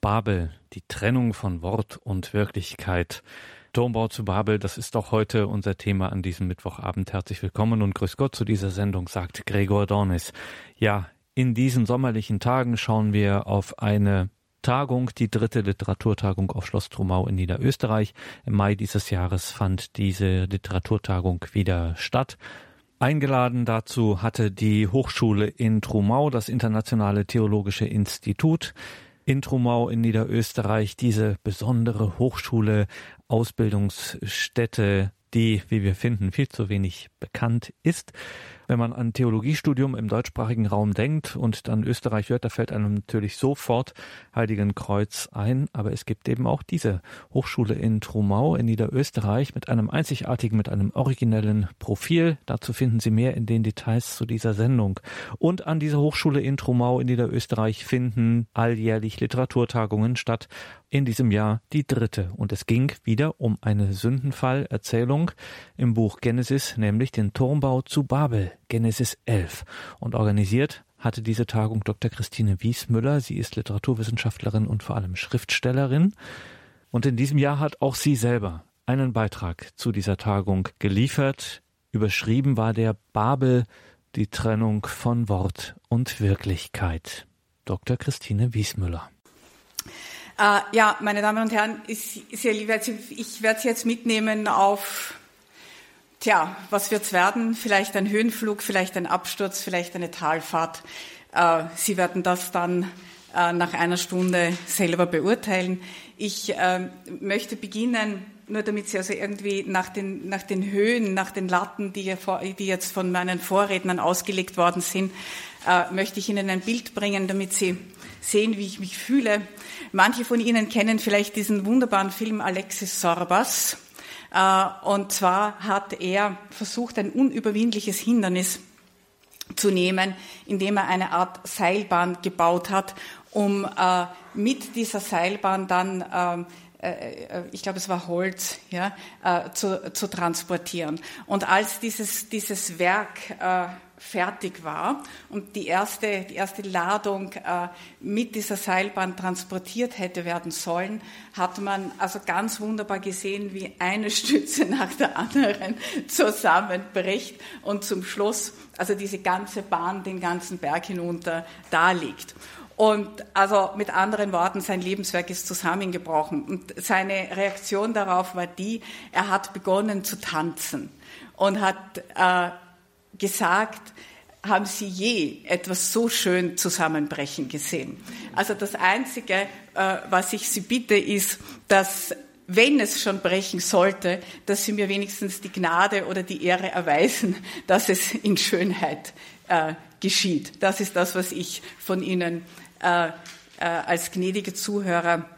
Babel, die Trennung von Wort und Wirklichkeit. Turmbau zu Babel, das ist doch heute unser Thema an diesem Mittwochabend. Herzlich willkommen und grüß Gott zu dieser Sendung, sagt Gregor Dornis. Ja, in diesen sommerlichen Tagen schauen wir auf eine Tagung, die dritte Literaturtagung auf Schloss Trumau in Niederösterreich. Im Mai dieses Jahres fand diese Literaturtagung wieder statt. Eingeladen dazu hatte die Hochschule in Trumau, das Internationale Theologische Institut in Trumau in Niederösterreich, diese besondere Hochschule, Ausbildungsstätte, die, wie wir finden, viel zu wenig bekannt ist. Wenn man an Theologiestudium im deutschsprachigen Raum denkt und dann Österreich hört, da fällt einem natürlich sofort Heiligen Kreuz ein. Aber es gibt eben auch diese Hochschule in Trumau in Niederösterreich mit einem einzigartigen, mit einem originellen Profil. Dazu finden Sie mehr in den Details zu dieser Sendung. Und an dieser Hochschule in Trumau in Niederösterreich finden alljährlich Literaturtagungen statt in diesem Jahr die dritte. Und es ging wieder um eine Sündenfallerzählung im Buch Genesis, nämlich den Turmbau zu Babel, Genesis 11. Und organisiert hatte diese Tagung Dr. Christine Wiesmüller. Sie ist Literaturwissenschaftlerin und vor allem Schriftstellerin. Und in diesem Jahr hat auch sie selber einen Beitrag zu dieser Tagung geliefert. Überschrieben war der Babel, die Trennung von Wort und Wirklichkeit. Dr. Christine Wiesmüller. Äh, ja, meine Damen und Herren, ich, ich werde Sie jetzt mitnehmen auf, tja, was wird's werden? Vielleicht ein Höhenflug, vielleicht ein Absturz, vielleicht eine Talfahrt. Äh, Sie werden das dann äh, nach einer Stunde selber beurteilen. Ich äh, möchte beginnen, nur damit Sie also irgendwie nach den, nach den Höhen, nach den Latten, die, die jetzt von meinen Vorrednern ausgelegt worden sind, äh, möchte ich Ihnen ein Bild bringen, damit Sie sehen, wie ich mich fühle. Manche von Ihnen kennen vielleicht diesen wunderbaren Film Alexis Sorbas. Äh, und zwar hat er versucht, ein unüberwindliches Hindernis zu nehmen, indem er eine Art Seilbahn gebaut hat, um äh, mit dieser Seilbahn dann ähm, äh, ich glaube, es war Holz, ja, zu, zu transportieren. Und als dieses, dieses Werk fertig war und die erste, die erste Ladung äh, mit dieser Seilbahn transportiert hätte werden sollen, hat man also ganz wunderbar gesehen, wie eine Stütze nach der anderen zusammenbricht und zum Schluss also diese ganze Bahn den ganzen Berg hinunter da liegt. Und also mit anderen Worten, sein Lebenswerk ist zusammengebrochen. Und seine Reaktion darauf war die, er hat begonnen zu tanzen und hat äh, gesagt, haben Sie je etwas so schön zusammenbrechen gesehen? Also das Einzige, äh, was ich Sie bitte, ist, dass wenn es schon brechen sollte, dass Sie mir wenigstens die Gnade oder die Ehre erweisen, dass es in Schönheit äh, geschieht. Das ist das, was ich von Ihnen äh, als gnädige Zuhörer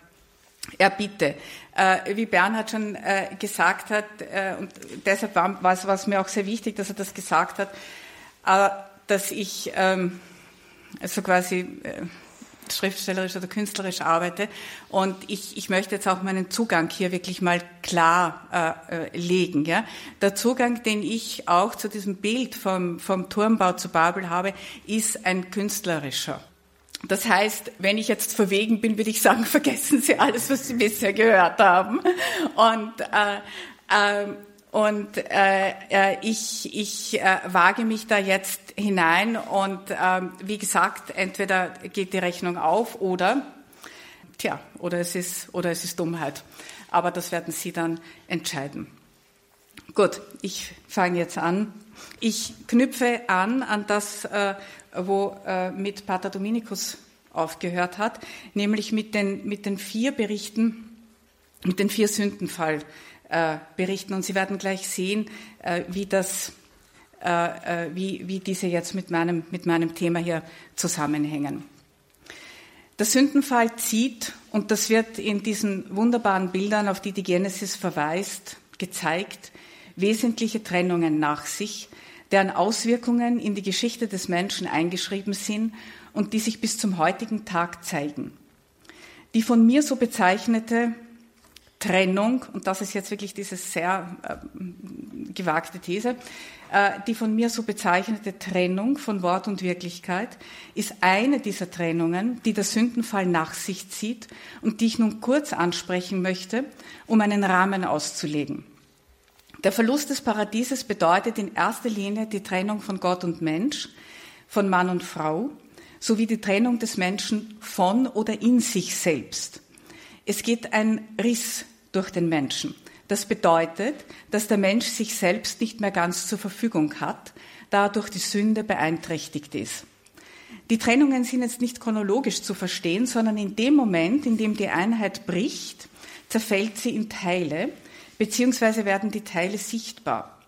erbitte. Äh, wie Bernhard schon äh, gesagt hat, und deshalb war es mir auch sehr wichtig, dass er das gesagt hat, äh, dass ich ähm, also quasi äh, schriftstellerisch oder künstlerisch arbeite. Und ich, ich möchte jetzt auch meinen Zugang hier wirklich mal klar äh, äh, legen. Ja? Der Zugang, den ich auch zu diesem Bild vom, vom Turmbau zu Babel habe, ist ein künstlerischer. Das heißt, wenn ich jetzt verwegen bin, würde ich sagen, vergessen Sie alles, was Sie bisher gehört haben. Und äh, äh, und äh, ich, ich äh, wage mich da jetzt hinein und äh, wie gesagt, entweder geht die Rechnung auf oder, tja, oder es ist, oder es ist Dummheit. Aber das werden Sie dann entscheiden. Gut, ich fange jetzt an. Ich knüpfe an an das, äh, wo äh, mit Pater Dominikus aufgehört hat, nämlich mit den, mit den vier Berichten, mit den vier Sündenfall äh. Und Sie werden gleich sehen, äh, wie das äh, wie, wie diese jetzt mit meinem, mit meinem Thema hier zusammenhängen. Der Sündenfall zieht, und das wird in diesen wunderbaren Bildern, auf die die Genesis verweist, gezeigt, wesentliche Trennungen nach sich, deren Auswirkungen in die Geschichte des Menschen eingeschrieben sind und die sich bis zum heutigen Tag zeigen. Die von mir so bezeichnete Trennung, und das ist jetzt wirklich diese sehr äh, gewagte These, äh, die von mir so bezeichnete Trennung von Wort und Wirklichkeit ist eine dieser Trennungen, die der Sündenfall nach sich zieht und die ich nun kurz ansprechen möchte, um einen Rahmen auszulegen. Der Verlust des Paradieses bedeutet in erster Linie die Trennung von Gott und Mensch, von Mann und Frau, sowie die Trennung des Menschen von oder in sich selbst. Es geht ein Riss durch den Menschen. Das bedeutet, dass der Mensch sich selbst nicht mehr ganz zur Verfügung hat, da er durch die Sünde beeinträchtigt ist. Die Trennungen sind jetzt nicht chronologisch zu verstehen, sondern in dem Moment, in dem die Einheit bricht, zerfällt sie in Teile, beziehungsweise werden die Teile sichtbar.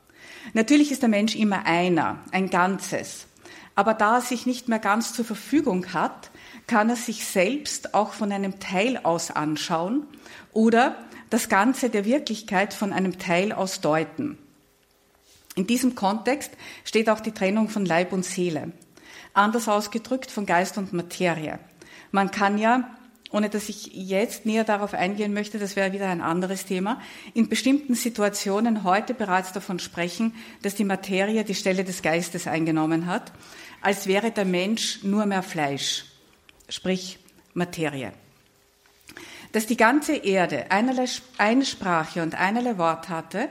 Natürlich ist der Mensch immer einer, ein Ganzes. Aber da er sich nicht mehr ganz zur Verfügung hat, kann er sich selbst auch von einem Teil aus anschauen oder das Ganze der Wirklichkeit von einem Teil aus deuten. In diesem Kontext steht auch die Trennung von Leib und Seele. Anders ausgedrückt von Geist und Materie. Man kann ja, ohne dass ich jetzt näher darauf eingehen möchte, das wäre wieder ein anderes Thema, in bestimmten Situationen heute bereits davon sprechen, dass die Materie die Stelle des Geistes eingenommen hat, als wäre der Mensch nur mehr Fleisch, sprich Materie. Dass die ganze Erde eine Sprache und einerlei Wort hatte,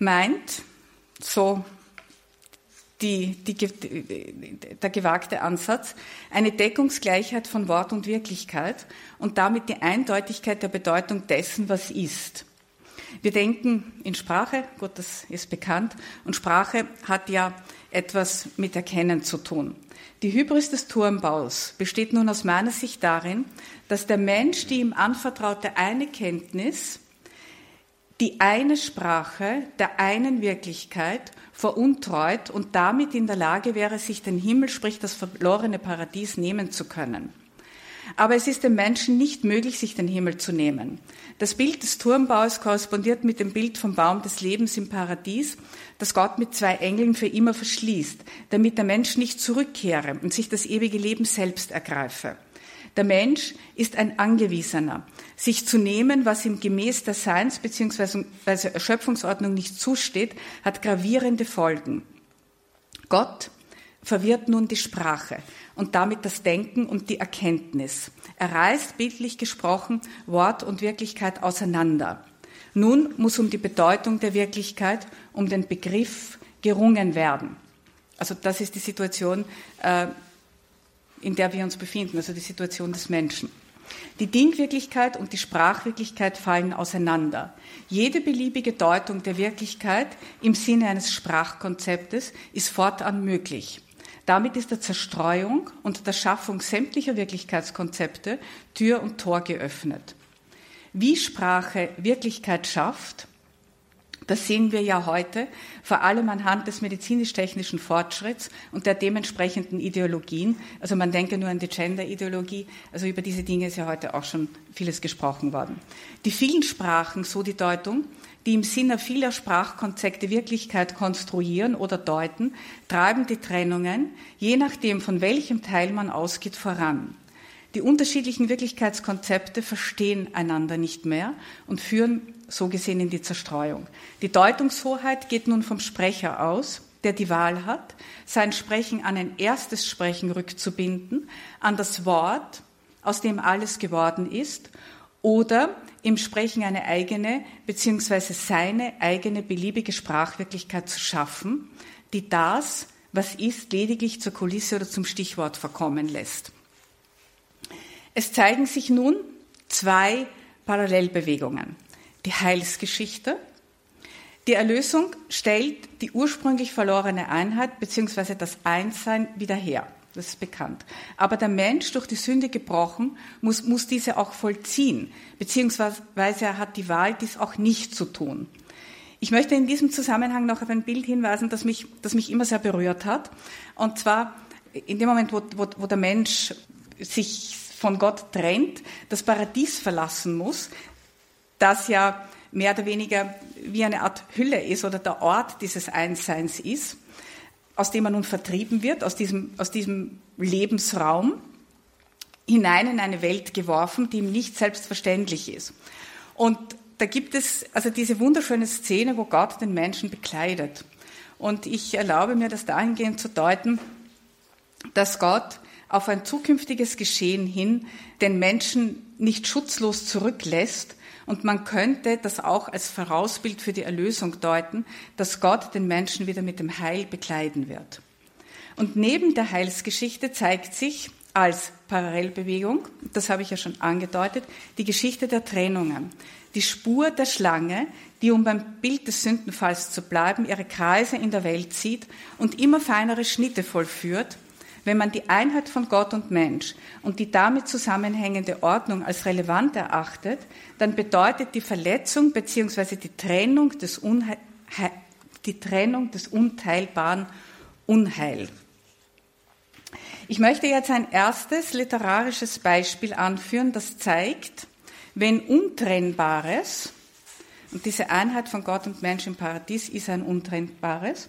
meint, so die, die, der gewagte Ansatz, eine Deckungsgleichheit von Wort und Wirklichkeit und damit die Eindeutigkeit der Bedeutung dessen, was ist. Wir denken in Sprache, gut, das ist bekannt, und Sprache hat ja etwas mit Erkennen zu tun. Die Hybris des Turmbaus besteht nun aus meiner Sicht darin, dass der Mensch die ihm anvertraute eine Kenntnis, die eine Sprache der einen Wirklichkeit veruntreut und damit in der Lage wäre, sich den Himmel, sprich das verlorene Paradies, nehmen zu können. Aber es ist dem Menschen nicht möglich, sich den Himmel zu nehmen. Das Bild des Turmbaus korrespondiert mit dem Bild vom Baum des Lebens im Paradies, das Gott mit zwei Engeln für immer verschließt, damit der Mensch nicht zurückkehre und sich das ewige Leben selbst ergreife. Der Mensch ist ein Angewiesener. Sich zu nehmen, was ihm gemäß der Seins- bzw. Erschöpfungsordnung nicht zusteht, hat gravierende Folgen. Gott verwirrt nun die Sprache und damit das Denken und die Erkenntnis. Er reißt bildlich gesprochen Wort und Wirklichkeit auseinander. Nun muss um die Bedeutung der Wirklichkeit, um den Begriff gerungen werden. Also das ist die Situation, äh, in der wir uns befinden, also die Situation des Menschen. Die Dingwirklichkeit und die Sprachwirklichkeit fallen auseinander. Jede beliebige Deutung der Wirklichkeit im Sinne eines Sprachkonzeptes ist fortan möglich. Damit ist der Zerstreuung und der Schaffung sämtlicher Wirklichkeitskonzepte Tür und Tor geöffnet. Wie Sprache Wirklichkeit schafft, das sehen wir ja heute vor allem anhand des medizinisch-technischen Fortschritts und der dementsprechenden Ideologien. Also man denke nur an die Gender-Ideologie. Also über diese Dinge ist ja heute auch schon vieles gesprochen worden. Die vielen Sprachen, so die Deutung, die im Sinne vieler Sprachkonzepte Wirklichkeit konstruieren oder deuten, treiben die Trennungen, je nachdem von welchem Teil man ausgeht, voran. Die unterschiedlichen Wirklichkeitskonzepte verstehen einander nicht mehr und führen so gesehen in die Zerstreuung. Die Deutungshoheit geht nun vom Sprecher aus, der die Wahl hat, sein Sprechen an ein erstes Sprechen rückzubinden, an das Wort, aus dem alles geworden ist, oder im Sprechen eine eigene beziehungsweise seine eigene beliebige Sprachwirklichkeit zu schaffen, die das, was ist, lediglich zur Kulisse oder zum Stichwort verkommen lässt. Es zeigen sich nun zwei Parallelbewegungen. Die Heilsgeschichte. Die Erlösung stellt die ursprünglich verlorene Einheit beziehungsweise das Einssein wieder her. Das ist bekannt. Aber der Mensch, durch die Sünde gebrochen, muss, muss diese auch vollziehen, beziehungsweise er hat die Wahl, dies auch nicht zu tun. Ich möchte in diesem Zusammenhang noch auf ein Bild hinweisen, das mich, das mich immer sehr berührt hat. Und zwar in dem Moment, wo, wo, wo der Mensch sich von Gott trennt, das Paradies verlassen muss, das ja mehr oder weniger wie eine Art Hülle ist oder der Ort dieses Einsseins ist aus dem man nun vertrieben wird, aus diesem, aus diesem Lebensraum, hinein in eine Welt geworfen, die ihm nicht selbstverständlich ist. Und da gibt es also diese wunderschöne Szene, wo Gott den Menschen bekleidet. Und ich erlaube mir das dahingehend zu deuten, dass Gott auf ein zukünftiges Geschehen hin den Menschen nicht schutzlos zurücklässt. Und man könnte das auch als Vorausbild für die Erlösung deuten, dass Gott den Menschen wieder mit dem Heil bekleiden wird. Und neben der Heilsgeschichte zeigt sich als Parallelbewegung, das habe ich ja schon angedeutet, die Geschichte der Trennungen. Die Spur der Schlange, die, um beim Bild des Sündenfalls zu bleiben, ihre Kreise in der Welt zieht und immer feinere Schnitte vollführt, wenn man die Einheit von Gott und Mensch und die damit zusammenhängende Ordnung als relevant erachtet, dann bedeutet die Verletzung bzw. Die, Trennung des die Trennung des Unteilbaren Unheil. Ich möchte jetzt ein erstes literarisches Beispiel anführen, das zeigt, wenn Untrennbares, und diese Einheit von Gott und Mensch im Paradies ist ein Untrennbares,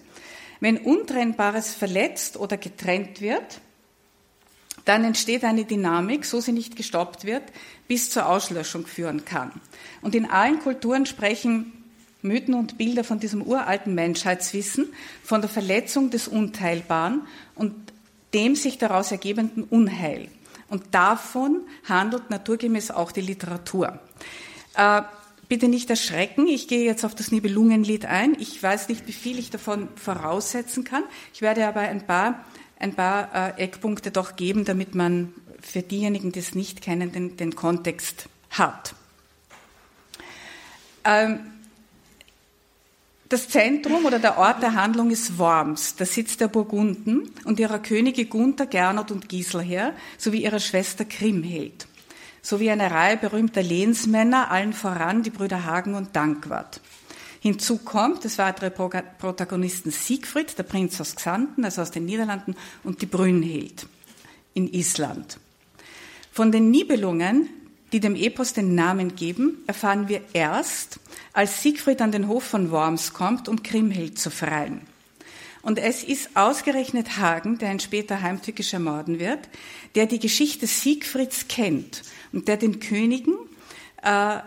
wenn Untrennbares verletzt oder getrennt wird, dann entsteht eine Dynamik, so sie nicht gestoppt wird, bis zur Auslöschung führen kann. Und in allen Kulturen sprechen Mythen und Bilder von diesem uralten Menschheitswissen, von der Verletzung des Unteilbaren und dem sich daraus ergebenden Unheil. Und davon handelt naturgemäß auch die Literatur. Äh, bitte nicht erschrecken, ich gehe jetzt auf das Nibelungenlied ein. Ich weiß nicht, wie viel ich davon voraussetzen kann. Ich werde aber ein paar, ein paar äh, Eckpunkte doch geben, damit man für diejenigen, die es nicht kennen, den, den Kontext hat. Ähm, das Zentrum oder der Ort der Handlung ist Worms, der Sitz der Burgunden und ihrer Könige Gunther, Gernot und Giselher sowie ihrer Schwester Kriemhild, sowie eine Reihe berühmter Lehnsmänner, allen voran die Brüder Hagen und Dankwart. Hinzu kommt des weitere Protagonisten Siegfried, der Prinz aus Xanten, also aus den Niederlanden, und die Brünnhild in Island. Von den Nibelungen, die dem Epos den Namen geben, erfahren wir erst, als Siegfried an den Hof von Worms kommt, um Kriemhild zu freien. Und es ist ausgerechnet Hagen, der ihn später heimtückisch ermorden wird, der die Geschichte Siegfrieds kennt und der den Königen äh,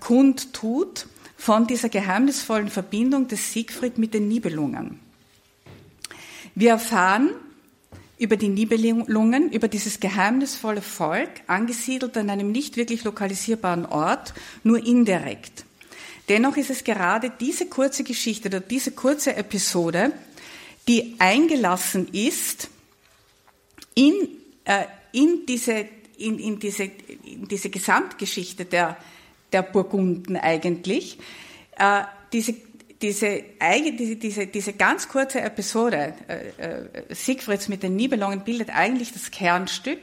kundtut von dieser geheimnisvollen Verbindung des Siegfried mit den Nibelungen. Wir erfahren über die Nibelungen, über dieses geheimnisvolle Volk, angesiedelt an einem nicht wirklich lokalisierbaren Ort, nur indirekt. Dennoch ist es gerade diese kurze Geschichte oder diese kurze Episode, die eingelassen ist in, äh, in, diese, in, in, diese, in diese Gesamtgeschichte der, der Burgunden eigentlich. Äh, diese, diese, diese, diese, diese ganz kurze Episode äh, äh, Siegfrieds mit den Nibelungen bildet eigentlich das Kernstück,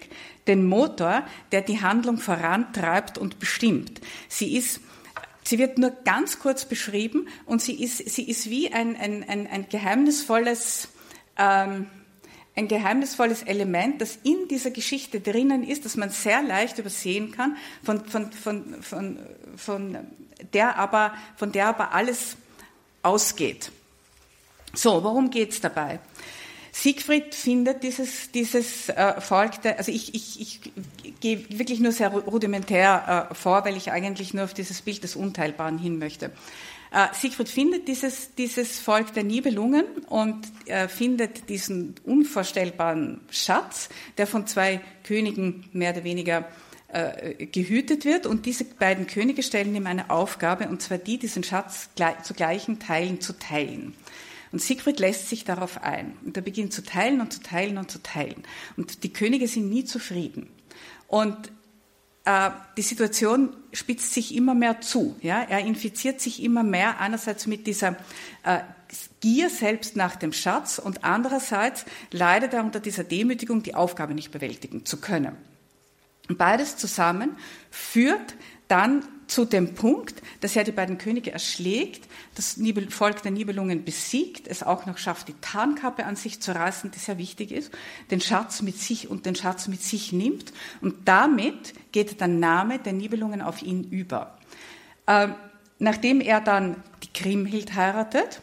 den Motor, der die Handlung vorantreibt und bestimmt. Sie ist Sie wird nur ganz kurz beschrieben und sie ist, sie ist wie ein, ein, ein, ein geheimnisvolles, ähm, ein geheimnisvolles Element, das in dieser Geschichte drinnen ist, das man sehr leicht übersehen kann, von, von, von, von, von, der, aber, von der aber alles ausgeht. So, worum geht es dabei? Siegfried findet dieses, dieses äh, Volk, der, also ich, ich, ich gehe wirklich nur sehr rudimentär äh, vor, weil ich eigentlich nur auf dieses Bild des Unteilbaren hin möchte. Äh, Siegfried findet dieses, dieses Volk der Nibelungen und äh, findet diesen unvorstellbaren Schatz, der von zwei Königen mehr oder weniger äh, gehütet wird. Und diese beiden Könige stellen ihm eine Aufgabe, und zwar die, diesen Schatz zu gleichen Teilen zu teilen. Und Siegfried lässt sich darauf ein. Und er beginnt zu teilen und zu teilen und zu teilen. Und die Könige sind nie zufrieden. Und die Situation spitzt sich immer mehr zu. Ja? Er infiziert sich immer mehr, einerseits mit dieser äh, Gier selbst nach dem Schatz und andererseits leidet er unter dieser Demütigung, die Aufgabe nicht bewältigen zu können. Beides zusammen führt dann zu dem Punkt, dass er die beiden Könige erschlägt, das Volk der Nibelungen besiegt, es auch noch schafft, die Tarnkappe an sich zu reißen, die sehr wichtig ist, den Schatz mit sich und den Schatz mit sich nimmt und damit geht der Name der Nibelungen auf ihn über. Äh, nachdem er dann die Kriemhild heiratet,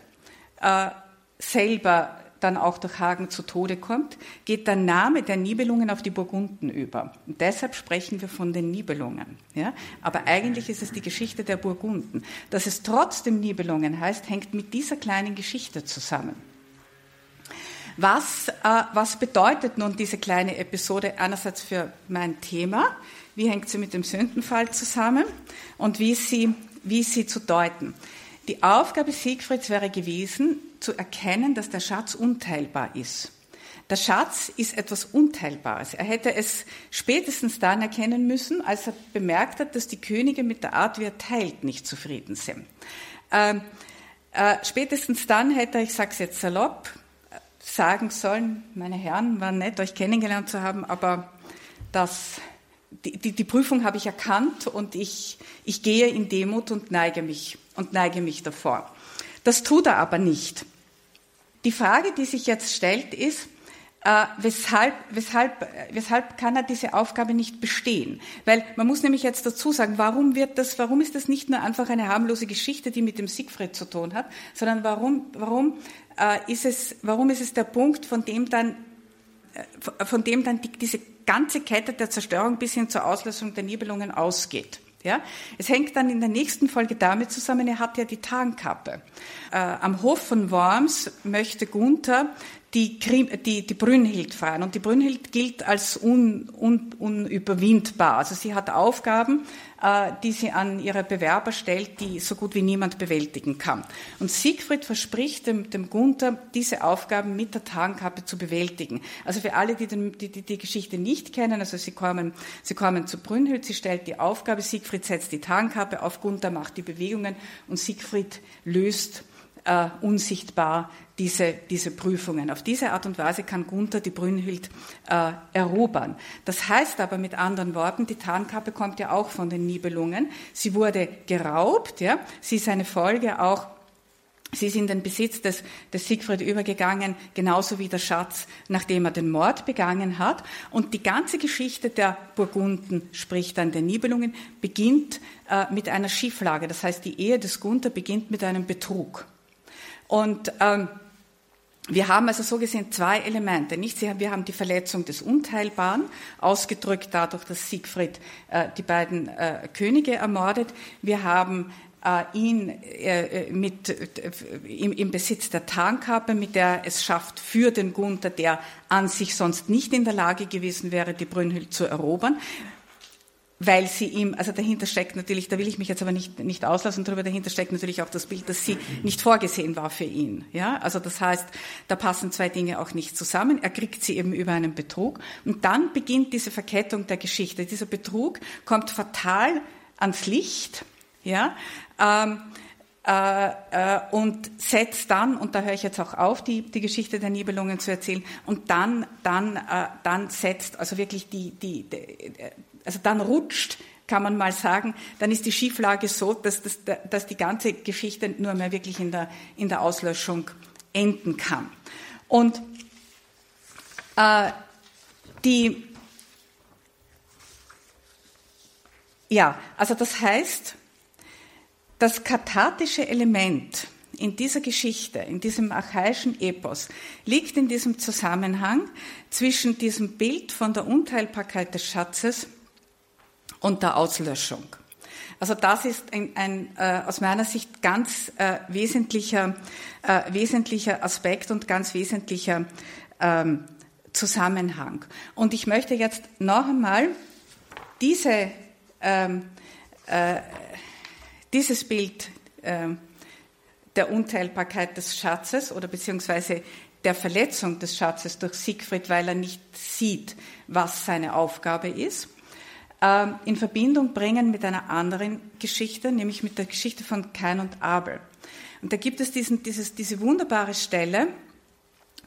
äh, selber dann auch durch Hagen zu Tode kommt, geht der Name der Nibelungen auf die Burgunden über. Und deshalb sprechen wir von den Nibelungen. Ja? Aber eigentlich ist es die Geschichte der Burgunden. Dass es trotzdem Nibelungen heißt, hängt mit dieser kleinen Geschichte zusammen. Was, äh, was bedeutet nun diese kleine Episode einerseits für mein Thema? Wie hängt sie mit dem Sündenfall zusammen? Und wie ist sie, wie ist sie zu deuten? Die Aufgabe Siegfrieds wäre gewesen, zu erkennen, dass der Schatz unteilbar ist. Der Schatz ist etwas Unteilbares. Er hätte es spätestens dann erkennen müssen, als er bemerkt hat, dass die Könige mit der Art, wie er teilt, nicht zufrieden sind. Ähm, äh, spätestens dann hätte er, ich sage es jetzt salopp, sagen sollen, meine Herren, war nett, euch kennengelernt zu haben, aber das, die, die, die Prüfung habe ich erkannt und ich, ich gehe in Demut und neige mich und neige mich davor. Das tut er aber nicht. Die Frage, die sich jetzt stellt, ist, äh, weshalb, weshalb, weshalb kann er diese Aufgabe nicht bestehen? Weil man muss nämlich jetzt dazu sagen, warum wird das, warum ist das nicht nur einfach eine harmlose Geschichte, die mit dem Siegfried zu tun hat, sondern warum, warum äh, ist es, warum ist es der Punkt, von dem dann, äh, von dem dann die, diese ganze Kette der Zerstörung bis hin zur Auslösung der Nibelungen ausgeht? Ja? Es hängt dann in der nächsten Folge damit zusammen, er hat ja die Tarnkappe. Äh, am Hof von Worms möchte Gunther die, die, die Brünnhild fahren. Und die Brünnhild gilt als un, un, unüberwindbar. Also sie hat Aufgaben, äh, die sie an ihre Bewerber stellt, die so gut wie niemand bewältigen kann. Und Siegfried verspricht dem, dem Gunther, diese Aufgaben mit der Tarnkappe zu bewältigen. Also für alle, die, den, die, die, die Geschichte nicht kennen, also sie kommen, sie kommen zu Brünnhild, sie stellt die Aufgabe, Siegfried setzt die Tarnkappe auf, Gunther macht die Bewegungen und Siegfried löst äh, unsichtbar diese, diese Prüfungen. Auf diese Art und Weise kann Gunther die Brünnhild äh, erobern. Das heißt aber mit anderen Worten, die Tarnkappe kommt ja auch von den Nibelungen. Sie wurde geraubt, ja. Sie ist eine Folge auch Sie ist in den Besitz des, des Siegfried übergegangen, genauso wie der Schatz, nachdem er den Mord begangen hat. Und die ganze Geschichte der Burgunden, sprich dann der Nibelungen, beginnt äh, mit einer Schieflage. Das heißt, die Ehe des Gunther beginnt mit einem Betrug. Und ähm, wir haben also so gesehen zwei Elemente. Nicht? Wir haben die Verletzung des Unteilbaren, ausgedrückt dadurch, dass Siegfried äh, die beiden äh, Könige ermordet. Wir haben äh, ihn äh, mit, äh, im, im, Besitz der Tarnkappe, mit der es schafft, für den Gunther, der an sich sonst nicht in der Lage gewesen wäre, die Brünnhild zu erobern weil sie ihm, also dahinter steckt natürlich, da will ich mich jetzt aber nicht, nicht auslassen darüber, dahinter steckt natürlich auch das Bild, dass sie nicht vorgesehen war für ihn. Ja, also das heißt, da passen zwei Dinge auch nicht zusammen. Er kriegt sie eben über einen Betrug und dann beginnt diese Verkettung der Geschichte. Dieser Betrug kommt fatal ans Licht, ja, ähm, äh, äh, und setzt dann, und da höre ich jetzt auch auf, die, die Geschichte der Nibelungen zu erzählen, und dann, dann, äh, dann setzt also wirklich die, die, die also dann rutscht, kann man mal sagen, dann ist die Schieflage so, dass, das, dass die ganze Geschichte nur mehr wirklich in der, in der Auslöschung enden kann. Und äh, die, ja, also das heißt, das kathartische Element in dieser Geschichte, in diesem archaischen Epos, liegt in diesem Zusammenhang zwischen diesem Bild von der Unteilbarkeit des Schatzes und der Auslöschung. Also das ist ein, ein äh, aus meiner Sicht ganz äh, wesentlicher, äh, wesentlicher Aspekt und ganz wesentlicher ähm, Zusammenhang. Und ich möchte jetzt noch einmal diese, ähm, äh, dieses Bild äh, der Unteilbarkeit des Schatzes oder beziehungsweise der Verletzung des Schatzes durch Siegfried, weil er nicht sieht, was seine Aufgabe ist, ähm, in Verbindung bringen mit einer anderen Geschichte, nämlich mit der Geschichte von Kain und Abel. Und da gibt es diesen, dieses, diese wunderbare Stelle,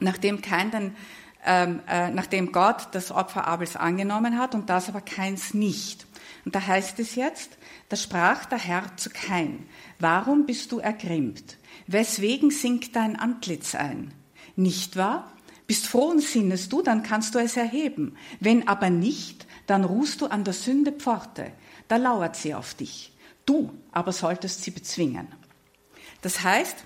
nachdem Kain dann, ähm, äh, nachdem Gott das Opfer Abels angenommen hat und das aber Kains nicht. Und da heißt es jetzt, da sprach der Herr zu Kain, warum bist du ergrimmt? Weswegen sinkt dein Antlitz ein? Nicht wahr? Bist frohen Sinnes du, dann kannst du es erheben. Wenn aber nicht, dann ruhst du an der Sünde Pforte, da lauert sie auf dich. Du aber solltest sie bezwingen. Das heißt,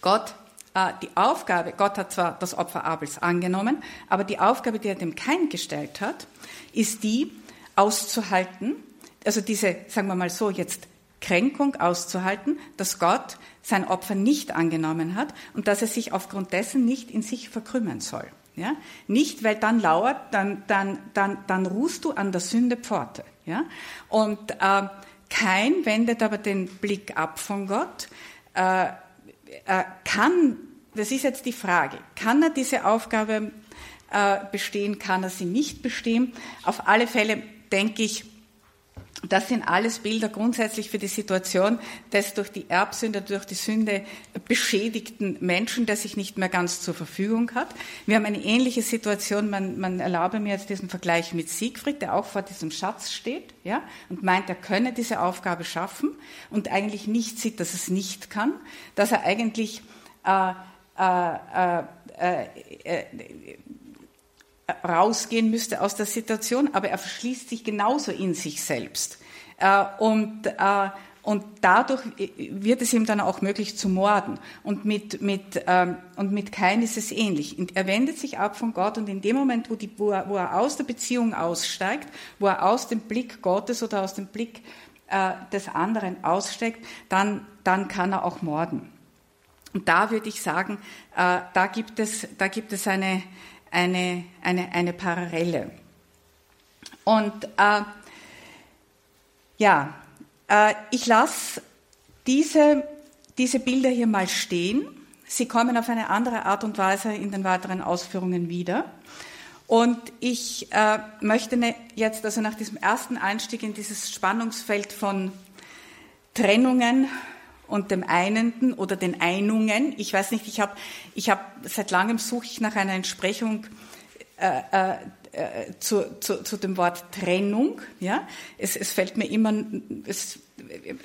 Gott äh, die Aufgabe, Gott hat zwar das Opfer Abels angenommen, aber die Aufgabe, die er dem Kain gestellt hat, ist die, auszuhalten, also diese, sagen wir mal so, jetzt Kränkung auszuhalten, dass Gott sein Opfer nicht angenommen hat und dass er sich aufgrund dessen nicht in sich verkrümmen soll. Ja? Nicht, weil dann lauert, dann, dann, dann, dann ruhst du an der Sünde Pforte. Ja? Und äh, kein wendet aber den Blick ab von Gott, äh, äh, kann, das ist jetzt die Frage, kann er diese Aufgabe äh, bestehen, kann er sie nicht bestehen? Auf alle Fälle denke ich, das sind alles Bilder grundsätzlich für die Situation des durch die Erbsünde, durch die Sünde beschädigten Menschen, der sich nicht mehr ganz zur Verfügung hat. Wir haben eine ähnliche Situation, man, man erlaube mir jetzt diesen Vergleich mit Siegfried, der auch vor diesem Schatz steht ja, und meint, er könne diese Aufgabe schaffen und eigentlich nicht sieht, dass es nicht kann, dass er eigentlich äh, äh, äh, äh rausgehen müsste aus der Situation, aber er verschließt sich genauso in sich selbst. Äh, und, äh, und dadurch wird es ihm dann auch möglich zu morden. Und mit, mit, ähm, und mit Kain ist es ähnlich. Er wendet sich ab von Gott und in dem Moment, wo, die, wo, er, wo er aus der Beziehung aussteigt, wo er aus dem Blick Gottes oder aus dem Blick äh, des anderen aussteigt, dann, dann kann er auch morden. Und da würde ich sagen, da gibt es, da gibt es eine, eine, eine, eine Parallele. Und äh, ja, äh, ich lasse diese, diese Bilder hier mal stehen. Sie kommen auf eine andere Art und Weise in den weiteren Ausführungen wieder. Und ich äh, möchte ne, jetzt also nach diesem ersten Einstieg in dieses Spannungsfeld von Trennungen und dem Einenden oder den Einungen. Ich weiß nicht, ich habe ich hab, seit langem suche ich nach einer Entsprechung äh, äh, äh, zu, zu, zu dem Wort Trennung. Ja? Es, es fällt mir immer, es,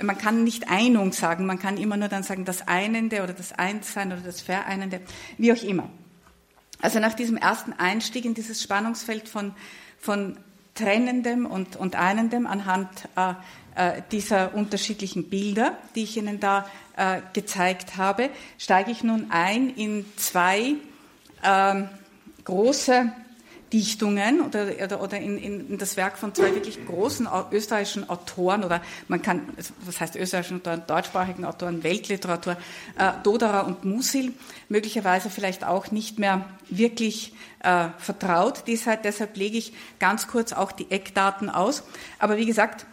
man kann nicht Einung sagen, man kann immer nur dann sagen das Einende oder das Einssein oder das Vereinende, wie auch immer. Also nach diesem ersten Einstieg in dieses Spannungsfeld von, von Trennendem und, und Einendem anhand äh, dieser unterschiedlichen Bilder, die ich Ihnen da äh, gezeigt habe, steige ich nun ein in zwei ähm, große Dichtungen oder, oder, oder in, in, das Werk von zwei wirklich großen österreichischen Autoren oder man kann, was heißt österreichischen Autoren, deutschsprachigen Autoren, Weltliteratur, äh, Doderer und Musil, möglicherweise vielleicht auch nicht mehr wirklich äh, vertraut. Deshalb, deshalb lege ich ganz kurz auch die Eckdaten aus. Aber wie gesagt,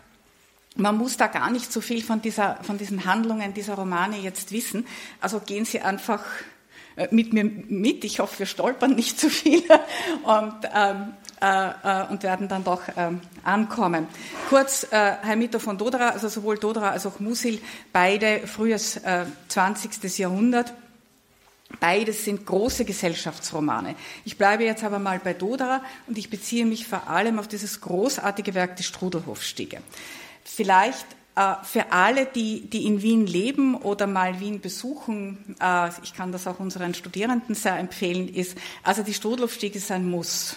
man muss da gar nicht so viel von, dieser, von diesen Handlungen dieser Romane jetzt wissen. Also gehen Sie einfach äh, mit mir mit. Ich hoffe, wir stolpern nicht zu viel und, ähm, äh, äh, und werden dann doch ähm, ankommen. Kurz, äh, Hermito von Dodera, also sowohl Dodera als auch Musil, beide frühes äh, 20. Jahrhundert. Beides sind große Gesellschaftsromane. Ich bleibe jetzt aber mal bei Dodera und ich beziehe mich vor allem auf dieses großartige Werk Die Strudelhofstiege. Vielleicht äh, für alle, die, die in Wien leben oder mal Wien besuchen, äh, ich kann das auch unseren Studierenden sehr empfehlen, ist, also die Strudlofstieg ist ein Muss.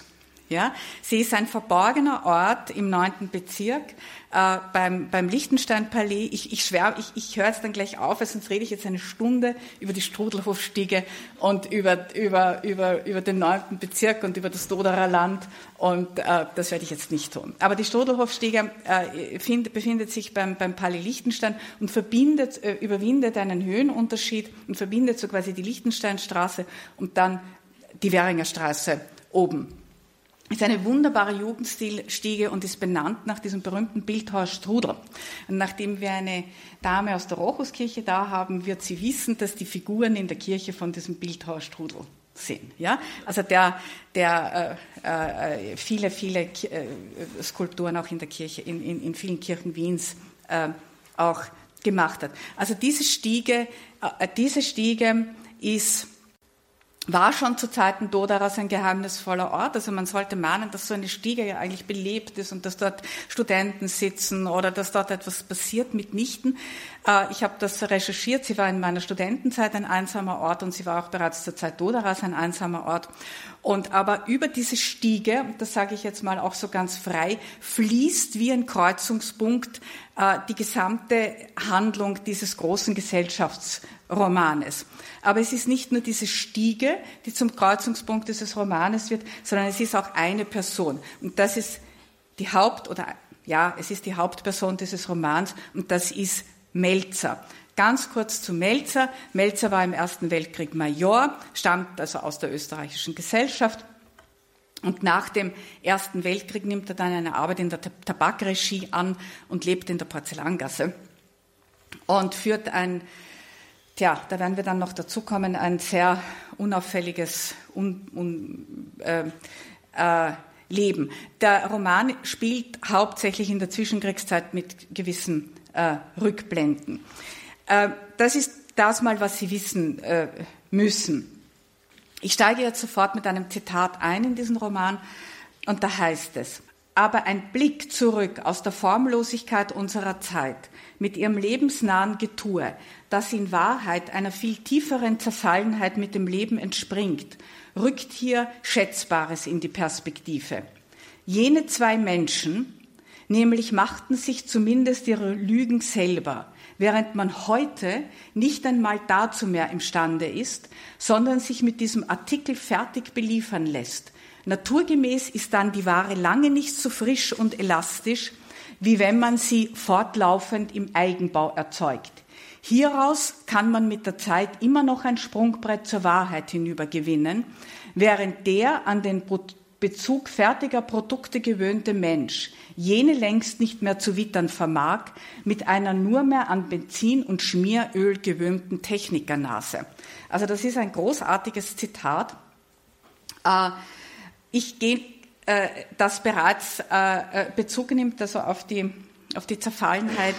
Ja, sie ist ein verborgener Ort im neunten Bezirk äh, beim, beim Lichtenstein-Palais. Ich, ich schwärme, ich, ich höre jetzt dann gleich auf, sonst rede ich jetzt eine Stunde über die Strudelhofstiege und über, über, über, über den neunten Bezirk und über das Doderer Land und äh, das werde ich jetzt nicht tun. Aber die Strudelhofstiege äh, find, befindet sich beim, beim Palais Lichtenstein und verbindet, äh, überwindet einen Höhenunterschied und verbindet so quasi die Lichtensteinstraße und dann die Währinger Straße oben ist eine wunderbare Jugendstilstiege und ist benannt nach diesem berühmten Bildhauer Strudel. Und nachdem wir eine Dame aus der Rochuskirche da haben, wird sie wissen, dass die Figuren in der Kirche von diesem Bildhauer Strudel sind. Ja? Also der, der äh, äh, viele, viele äh, Skulpturen auch in der Kirche, in, in, in vielen Kirchen Wiens äh, auch gemacht hat. Also diese Stiege, äh, diese Stiege ist war schon zu Zeiten Doderas ein geheimnisvoller Ort. Also man sollte meinen, dass so eine Stiege ja eigentlich belebt ist und dass dort Studenten sitzen oder dass dort etwas passiert. Mitnichten. Äh, ich habe das recherchiert. Sie war in meiner Studentenzeit ein einsamer Ort und sie war auch bereits zur Zeit Doderas ein einsamer Ort. Und aber über diese Stiege, das sage ich jetzt mal auch so ganz frei, fließt wie ein Kreuzungspunkt äh, die gesamte Handlung dieses großen Gesellschafts Romanes. Aber es ist nicht nur diese Stiege, die zum Kreuzungspunkt dieses Romanes wird, sondern es ist auch eine Person. Und das ist die Haupt- oder ja, es ist die Hauptperson dieses Romans und das ist Melzer. Ganz kurz zu Melzer. Melzer war im Ersten Weltkrieg Major, stammt also aus der österreichischen Gesellschaft. Und nach dem Ersten Weltkrieg nimmt er dann eine Arbeit in der Tabakregie an und lebt in der Porzellangasse und führt ein, tja, da werden wir dann noch dazu kommen, ein sehr unauffälliges un, un, äh, äh, Leben. Der Roman spielt hauptsächlich in der Zwischenkriegszeit mit gewissen äh, Rückblenden. Äh, das ist das mal, was Sie wissen äh, müssen. Ich steige jetzt sofort mit einem Zitat ein in diesen Roman und da heißt es, aber ein Blick zurück aus der Formlosigkeit unserer Zeit mit ihrem lebensnahen Getue, das in Wahrheit einer viel tieferen Zerfallenheit mit dem Leben entspringt, rückt hier Schätzbares in die Perspektive. Jene zwei Menschen, nämlich machten sich zumindest ihre Lügen selber, während man heute nicht einmal dazu mehr imstande ist, sondern sich mit diesem Artikel fertig beliefern lässt. Naturgemäß ist dann die Ware lange nicht so frisch und elastisch, wie wenn man sie fortlaufend im Eigenbau erzeugt. Hieraus kann man mit der Zeit immer noch ein Sprungbrett zur Wahrheit hinüber gewinnen, während der an den Bezug fertiger Produkte gewöhnte Mensch jene längst nicht mehr zu wittern vermag, mit einer nur mehr an Benzin und Schmieröl gewöhnten Technikernase. Also das ist ein großartiges Zitat. Äh, ich gehe, äh, das bereits äh, Bezug nimmt also auf die, auf die Zerfallenheit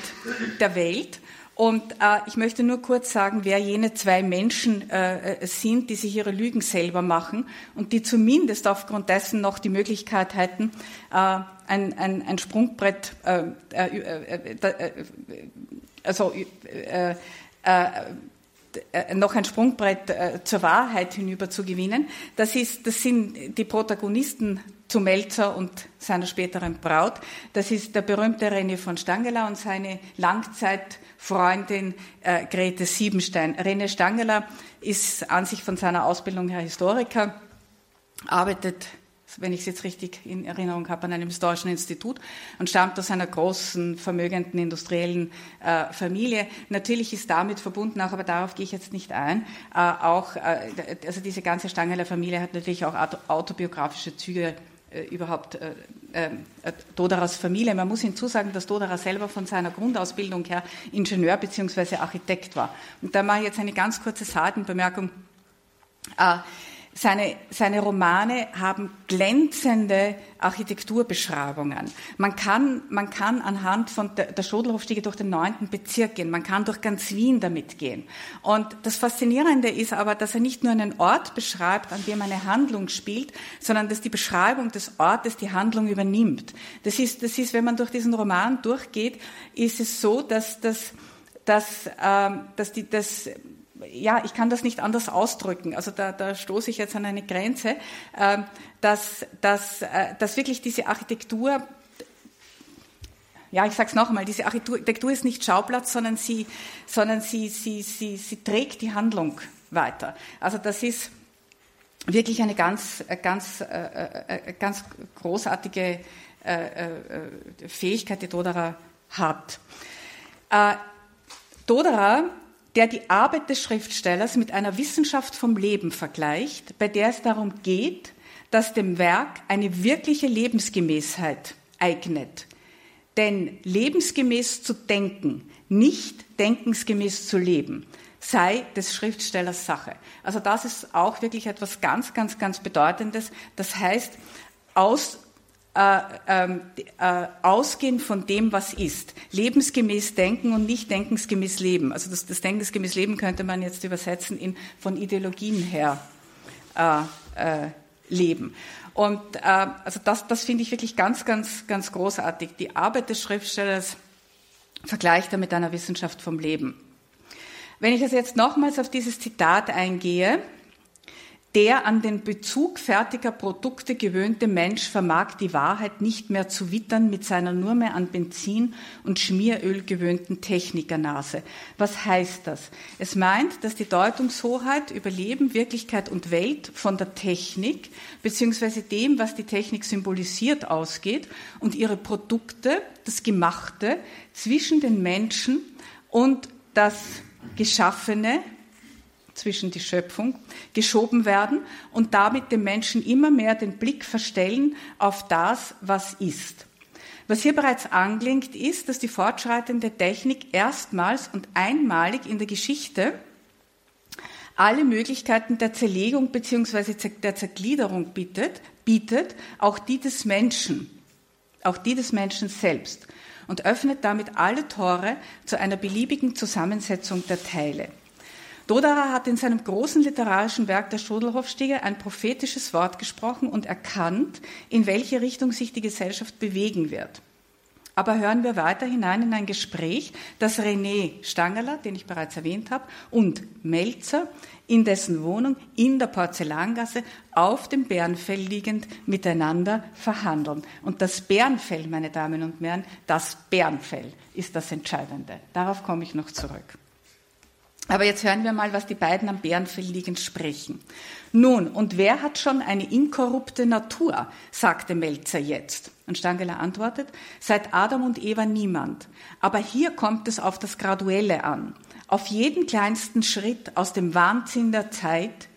der Welt. Und äh, ich möchte nur kurz sagen, wer jene zwei Menschen äh, sind, die sich ihre Lügen selber machen und die zumindest aufgrund dessen noch die Möglichkeit hätten, äh, ein, ein, ein Sprungbrett, äh, äh, äh, also noch ein Sprungbrett zur Wahrheit hinüber zu gewinnen. Das, ist, das sind die Protagonisten zu Melzer und seiner späteren Braut. Das ist der berühmte René von Stangeler und seine Langzeitfreundin äh, Grete Siebenstein. René Stangeler ist an sich von seiner Ausbildung her Historiker, arbeitet wenn ich es jetzt richtig in Erinnerung habe, an einem historischen Institut und stammt aus einer großen, vermögenden, industriellen äh, Familie. Natürlich ist damit verbunden, auch, aber darauf gehe ich jetzt nicht ein, äh, auch, äh, also diese ganze Stangeler Familie hat natürlich auch autobiografische Züge äh, überhaupt äh, äh, Doderas Familie. Man muss hinzusagen, dass Dodera selber von seiner Grundausbildung her Ingenieur bzw. Architekt war. Und da mache ich jetzt eine ganz kurze Seitenbemerkung. Äh, seine, seine Romane haben glänzende Architekturbeschreibungen. Man kann, man kann anhand von der, der Schodelhofstiege durch den neunten Bezirk gehen. Man kann durch ganz Wien damit gehen. Und das Faszinierende ist aber, dass er nicht nur einen Ort beschreibt, an dem eine Handlung spielt, sondern dass die Beschreibung des Ortes die Handlung übernimmt. Das ist, das ist, wenn man durch diesen Roman durchgeht, ist es so, dass, dass, dass, ähm, dass die, das, ja, ich kann das nicht anders ausdrücken. Also da, da stoße ich jetzt an eine Grenze, äh, dass, dass, äh, dass wirklich diese Architektur ja, ich sage es noch einmal, diese Architektur ist nicht Schauplatz, sondern sie, sondern sie, sie, sie, sie trägt die Handlung weiter. Also das ist wirklich eine ganz, ganz, äh, äh ganz großartige äh, äh, Fähigkeit, die Dodera hat. Äh, Dodera der die Arbeit des Schriftstellers mit einer Wissenschaft vom Leben vergleicht, bei der es darum geht, dass dem Werk eine wirkliche Lebensgemäßheit eignet. Denn lebensgemäß zu denken, nicht denkensgemäß zu leben, sei des Schriftstellers Sache. Also das ist auch wirklich etwas ganz, ganz, ganz Bedeutendes. Das heißt, aus äh, ähm, äh, ausgehen von dem, was ist. Lebensgemäß denken und nicht denkensgemäß leben. Also das, das denkensgemäß leben könnte man jetzt übersetzen in von Ideologien her äh, äh, leben. Und äh, also das, das finde ich wirklich ganz, ganz, ganz großartig. Die Arbeit des Schriftstellers vergleicht er mit einer Wissenschaft vom Leben. Wenn ich also jetzt nochmals auf dieses Zitat eingehe, der an den Bezug fertiger Produkte gewöhnte Mensch vermag die Wahrheit nicht mehr zu wittern mit seiner nur mehr an Benzin und Schmieröl gewöhnten Technikernase. Was heißt das? Es meint, dass die Deutungshoheit über Leben, Wirklichkeit und Welt von der Technik beziehungsweise dem, was die Technik symbolisiert, ausgeht und ihre Produkte, das Gemachte zwischen den Menschen und das Geschaffene zwischen die Schöpfung geschoben werden und damit dem Menschen immer mehr den Blick verstellen auf das, was ist. Was hier bereits anklingt, ist, dass die fortschreitende Technik erstmals und einmalig in der Geschichte alle Möglichkeiten der Zerlegung bzw. der Zergliederung bietet, bietet, auch die des Menschen, auch die des Menschen selbst und öffnet damit alle Tore zu einer beliebigen Zusammensetzung der Teile. Doderer hat in seinem großen literarischen Werk der Schodelhofstiege ein prophetisches Wort gesprochen und erkannt, in welche Richtung sich die Gesellschaft bewegen wird. Aber hören wir weiter hinein in ein Gespräch, das René Stangerler, den ich bereits erwähnt habe, und Melzer in dessen Wohnung in der Porzellangasse auf dem Bärenfell liegend miteinander verhandeln. Und das Bärenfell, meine Damen und Herren, das Bärenfell ist das Entscheidende. Darauf komme ich noch zurück. Aber jetzt hören wir mal, was die beiden am Bärenfell liegend sprechen. Nun, und wer hat schon eine inkorrupte Natur? sagte Melzer jetzt. Und Stangeler antwortet, seit Adam und Eva niemand. Aber hier kommt es auf das Graduelle an. Auf jeden kleinsten Schritt aus dem Wahnsinn der Zeit,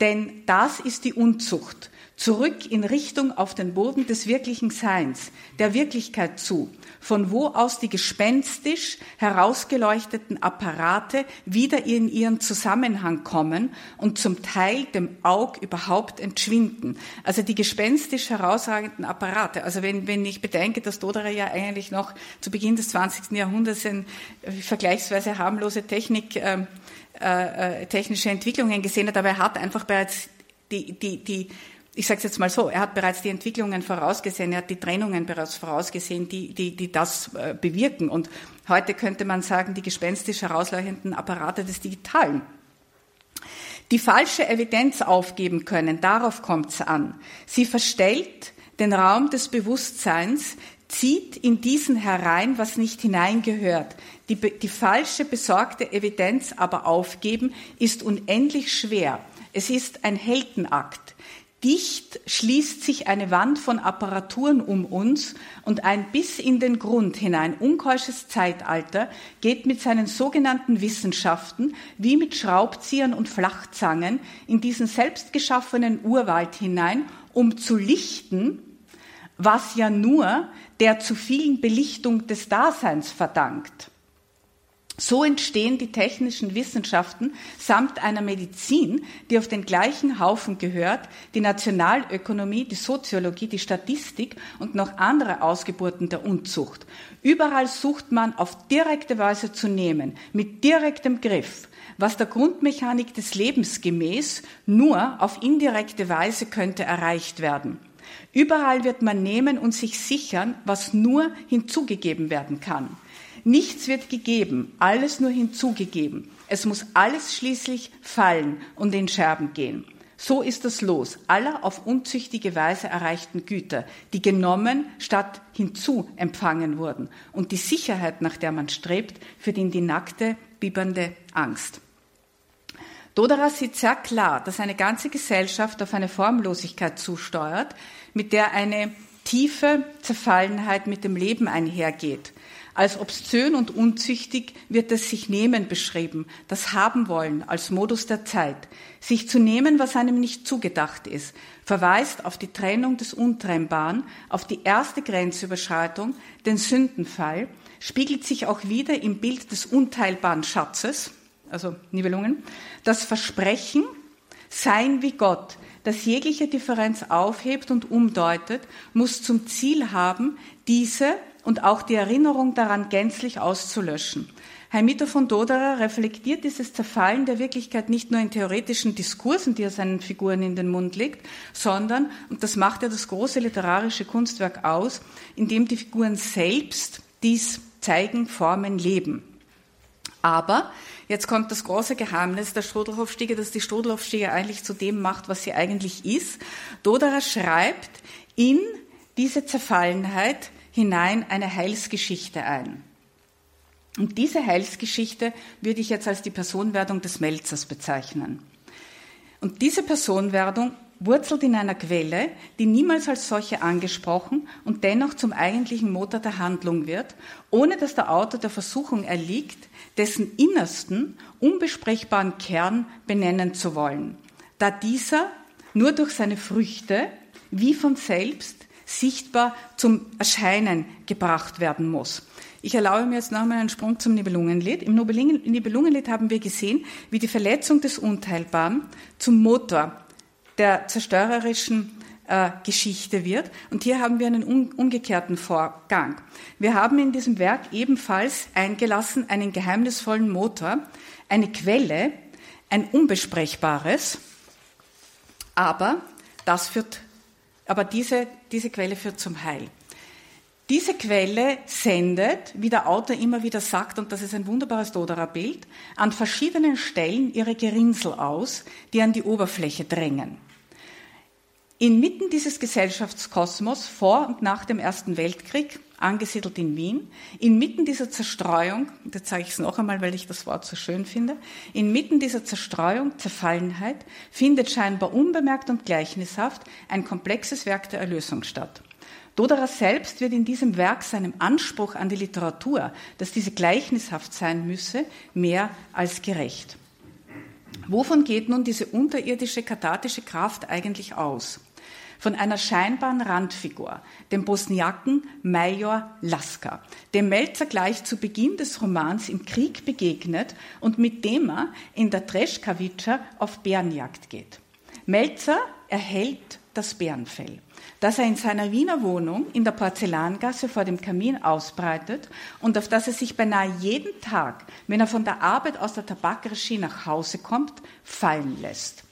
denn das ist die Unzucht. Zurück in Richtung auf den Boden des wirklichen Seins, der Wirklichkeit zu von wo aus die gespenstisch herausgeleuchteten Apparate wieder in ihren Zusammenhang kommen und zum Teil dem Aug überhaupt entschwinden. Also die gespenstisch herausragenden Apparate. Also wenn, wenn ich bedenke, dass Doderer ja eigentlich noch zu Beginn des 20. Jahrhunderts eine äh, vergleichsweise harmlose Technik, äh, äh, technische Entwicklungen gesehen hat, aber er hat einfach bereits die, die, die ich sage es jetzt mal so, er hat bereits die Entwicklungen vorausgesehen, er hat die Trennungen bereits vorausgesehen, die, die, die das äh, bewirken. Und heute könnte man sagen, die gespenstisch herausleuchtenden Apparate des Digitalen. Die falsche Evidenz aufgeben können, darauf kommt es an. Sie verstellt den Raum des Bewusstseins, zieht in diesen herein, was nicht hineingehört. Die, die falsche, besorgte Evidenz aber aufgeben, ist unendlich schwer. Es ist ein Heldenakt. Dicht schließt sich eine Wand von Apparaturen um uns und ein bis in den Grund hinein unkeusches Zeitalter geht mit seinen sogenannten Wissenschaften wie mit Schraubziehern und Flachzangen in diesen selbstgeschaffenen Urwald hinein, um zu lichten, was ja nur der zu vielen Belichtung des Daseins verdankt. So entstehen die technischen Wissenschaften samt einer Medizin, die auf den gleichen Haufen gehört, die Nationalökonomie, die Soziologie, die Statistik und noch andere Ausgeburten der Unzucht. Überall sucht man auf direkte Weise zu nehmen, mit direktem Griff, was der Grundmechanik des Lebens gemäß nur auf indirekte Weise könnte erreicht werden. Überall wird man nehmen und sich sichern, was nur hinzugegeben werden kann. Nichts wird gegeben, alles nur hinzugegeben. Es muss alles schließlich fallen und in Scherben gehen. So ist das Los aller auf unzüchtige Weise erreichten Güter, die genommen statt hinzu empfangen wurden und die Sicherheit, nach der man strebt, für den die nackte, bibbernde Angst. Doderer sieht sehr klar, dass eine ganze Gesellschaft auf eine Formlosigkeit zusteuert, mit der eine tiefe Zerfallenheit mit dem Leben einhergeht. Als obszön und unzüchtig wird das sich nehmen beschrieben, das haben wollen als Modus der Zeit. Sich zu nehmen, was einem nicht zugedacht ist, verweist auf die Trennung des Untrennbaren, auf die erste Grenzüberschreitung, den Sündenfall, spiegelt sich auch wieder im Bild des unteilbaren Schatzes, also Nibelungen, das Versprechen, sein wie Gott, das jegliche Differenz aufhebt und umdeutet, muss zum Ziel haben, diese und auch die Erinnerung daran gänzlich auszulöschen. Heimito von Doderer reflektiert dieses Zerfallen der Wirklichkeit nicht nur in theoretischen Diskursen, die er seinen Figuren in den Mund legt, sondern, und das macht ja das große literarische Kunstwerk aus, indem die Figuren selbst dies zeigen, formen, leben. Aber Jetzt kommt das große Geheimnis der Strudelhofstiege, dass die Strudelhofstiege eigentlich zu dem macht, was sie eigentlich ist. Doderer schreibt in diese Zerfallenheit hinein eine Heilsgeschichte ein. Und diese Heilsgeschichte würde ich jetzt als die Personwerdung des Melzers bezeichnen. Und diese Personwerdung wurzelt in einer Quelle, die niemals als solche angesprochen und dennoch zum eigentlichen Motor der Handlung wird, ohne dass der Autor der Versuchung erliegt, dessen innersten, unbesprechbaren Kern benennen zu wollen, da dieser nur durch seine Früchte wie von selbst sichtbar zum Erscheinen gebracht werden muss. Ich erlaube mir jetzt nochmal einen Sprung zum Nibelungenlied. Im Nibelungenlied haben wir gesehen, wie die Verletzung des Unteilbaren zum Motor der zerstörerischen äh, Geschichte wird. Und hier haben wir einen um, umgekehrten Vorgang. Wir haben in diesem Werk ebenfalls eingelassen einen geheimnisvollen Motor, eine Quelle, ein unbesprechbares, aber das führt, aber diese, diese Quelle führt zum Heil. Diese Quelle sendet, wie der Autor immer wieder sagt, und das ist ein wunderbares Doderer-Bild, an verschiedenen Stellen ihre Gerinnsel aus, die an die Oberfläche drängen. Inmitten dieses Gesellschaftskosmos vor und nach dem Ersten Weltkrieg, angesiedelt in Wien, inmitten dieser Zerstreuung, jetzt sage ich es noch einmal, weil ich das Wort so schön finde, inmitten dieser Zerstreuung, Zerfallenheit, findet scheinbar unbemerkt und gleichnishaft ein komplexes Werk der Erlösung statt. Doderer selbst wird in diesem Werk seinem Anspruch an die Literatur, dass diese gleichnishaft sein müsse, mehr als gerecht. Wovon geht nun diese unterirdische kathartische Kraft eigentlich aus? Von einer scheinbaren Randfigur, dem Bosniaken Major Laska, dem Melzer gleich zu Beginn des Romans im Krieg begegnet und mit dem er in der Treschkawitscha auf Bärenjagd geht. Melzer erhält das Bärenfell das er in seiner Wiener Wohnung in der Porzellangasse vor dem Kamin ausbreitet und auf das er sich beinahe jeden Tag, wenn er von der Arbeit aus der Tabakregie nach Hause kommt, fallen lässt.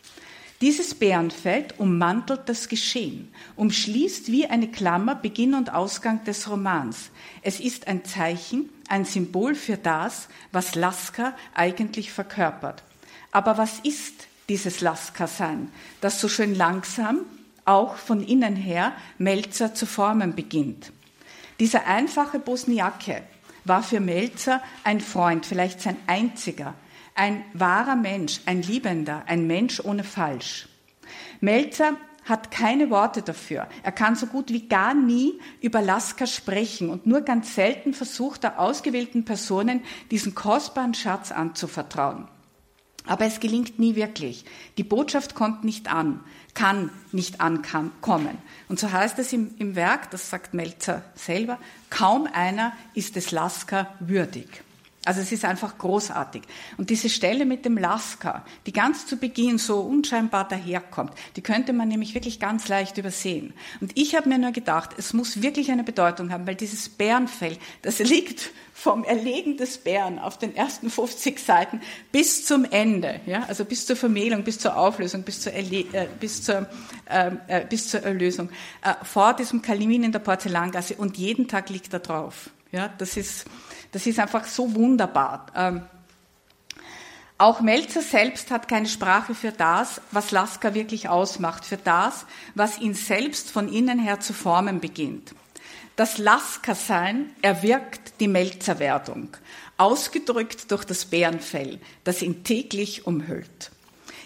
Dieses Bärenfeld ummantelt das Geschehen, umschließt wie eine Klammer Beginn und Ausgang des Romans. Es ist ein Zeichen, ein Symbol für das, was Lasker eigentlich verkörpert. Aber was ist dieses Lasker-Sein, das so schön langsam auch von innen her Melzer zu formen beginnt. Dieser einfache Bosniake war für Melzer ein Freund, vielleicht sein einziger, ein wahrer Mensch, ein Liebender, ein Mensch ohne Falsch. Melzer hat keine Worte dafür. Er kann so gut wie gar nie über Lasker sprechen und nur ganz selten versucht er ausgewählten Personen diesen kostbaren Schatz anzuvertrauen. Aber es gelingt nie wirklich. Die Botschaft kommt nicht an, kann nicht ankommen. Und so heißt es im, im Werk, das sagt Melzer selber, kaum einer ist des Lasker würdig. Also es ist einfach großartig. Und diese Stelle mit dem Lasker, die ganz zu Beginn so unscheinbar daherkommt, die könnte man nämlich wirklich ganz leicht übersehen. Und ich habe mir nur gedacht, es muss wirklich eine Bedeutung haben, weil dieses Bärenfell, das liegt vom Erlegen des Bären auf den ersten 50 Seiten bis zum Ende, ja, also bis zur Vermählung, bis zur Auflösung, bis zur, Erle äh, bis zur, ähm, äh, bis zur Erlösung, äh, vor diesem Kalimin in der Porzellangasse und jeden Tag liegt er drauf. Ja, das ist, das ist einfach so wunderbar. Ähm, auch Melzer selbst hat keine Sprache für das, was Lasker wirklich ausmacht, für das, was ihn selbst von innen her zu formen beginnt. Das Lasker-Sein erwirkt die Melzerwerdung, ausgedrückt durch das Bärenfell, das ihn täglich umhüllt.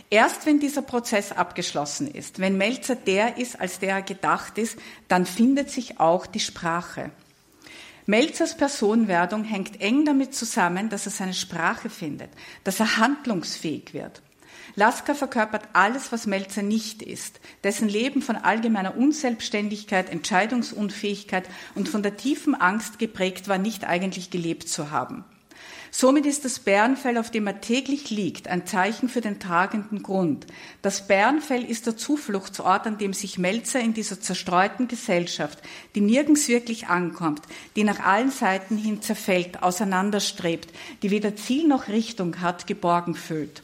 Erst wenn dieser Prozess abgeschlossen ist, wenn Melzer der ist, als der er gedacht ist, dann findet sich auch die Sprache. Melzers Personwerdung hängt eng damit zusammen, dass er seine Sprache findet, dass er handlungsfähig wird. Lasker verkörpert alles, was Melzer nicht ist, dessen Leben von allgemeiner Unselbstständigkeit, Entscheidungsunfähigkeit und von der tiefen Angst geprägt war, nicht eigentlich gelebt zu haben. Somit ist das Bärenfell, auf dem er täglich liegt, ein Zeichen für den tragenden Grund. Das Bärenfell ist der Zufluchtsort, an dem sich Melzer in dieser zerstreuten Gesellschaft, die nirgends wirklich ankommt, die nach allen Seiten hin zerfällt, auseinanderstrebt, die weder Ziel noch Richtung hat, geborgen fühlt.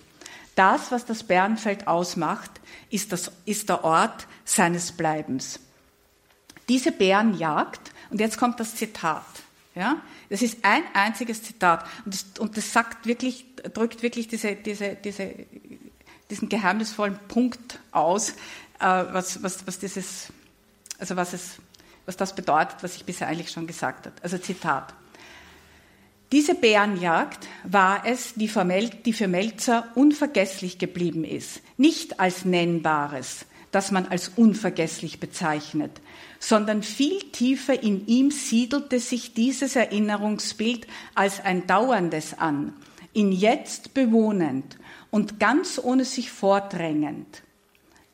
Das, was das Bärenfeld ausmacht, ist, das, ist der Ort seines Bleibens. Diese Bärenjagd, und jetzt kommt das Zitat, Ja? Das ist ein einziges Zitat. Und das, und das sagt wirklich, drückt wirklich diese, diese, diese, diesen geheimnisvollen Punkt aus, äh, was, was, was dieses, also was es, was das bedeutet, was ich bisher eigentlich schon gesagt habe. Also Zitat. Diese Bärenjagd war es, die für, Melzer unvergesslich geblieben ist. Nicht als Nennbares, das man als unvergesslich bezeichnet, sondern viel tiefer in ihm siedelte sich dieses Erinnerungsbild als ein dauerndes an, ihn jetzt bewohnend und ganz ohne sich vordrängend.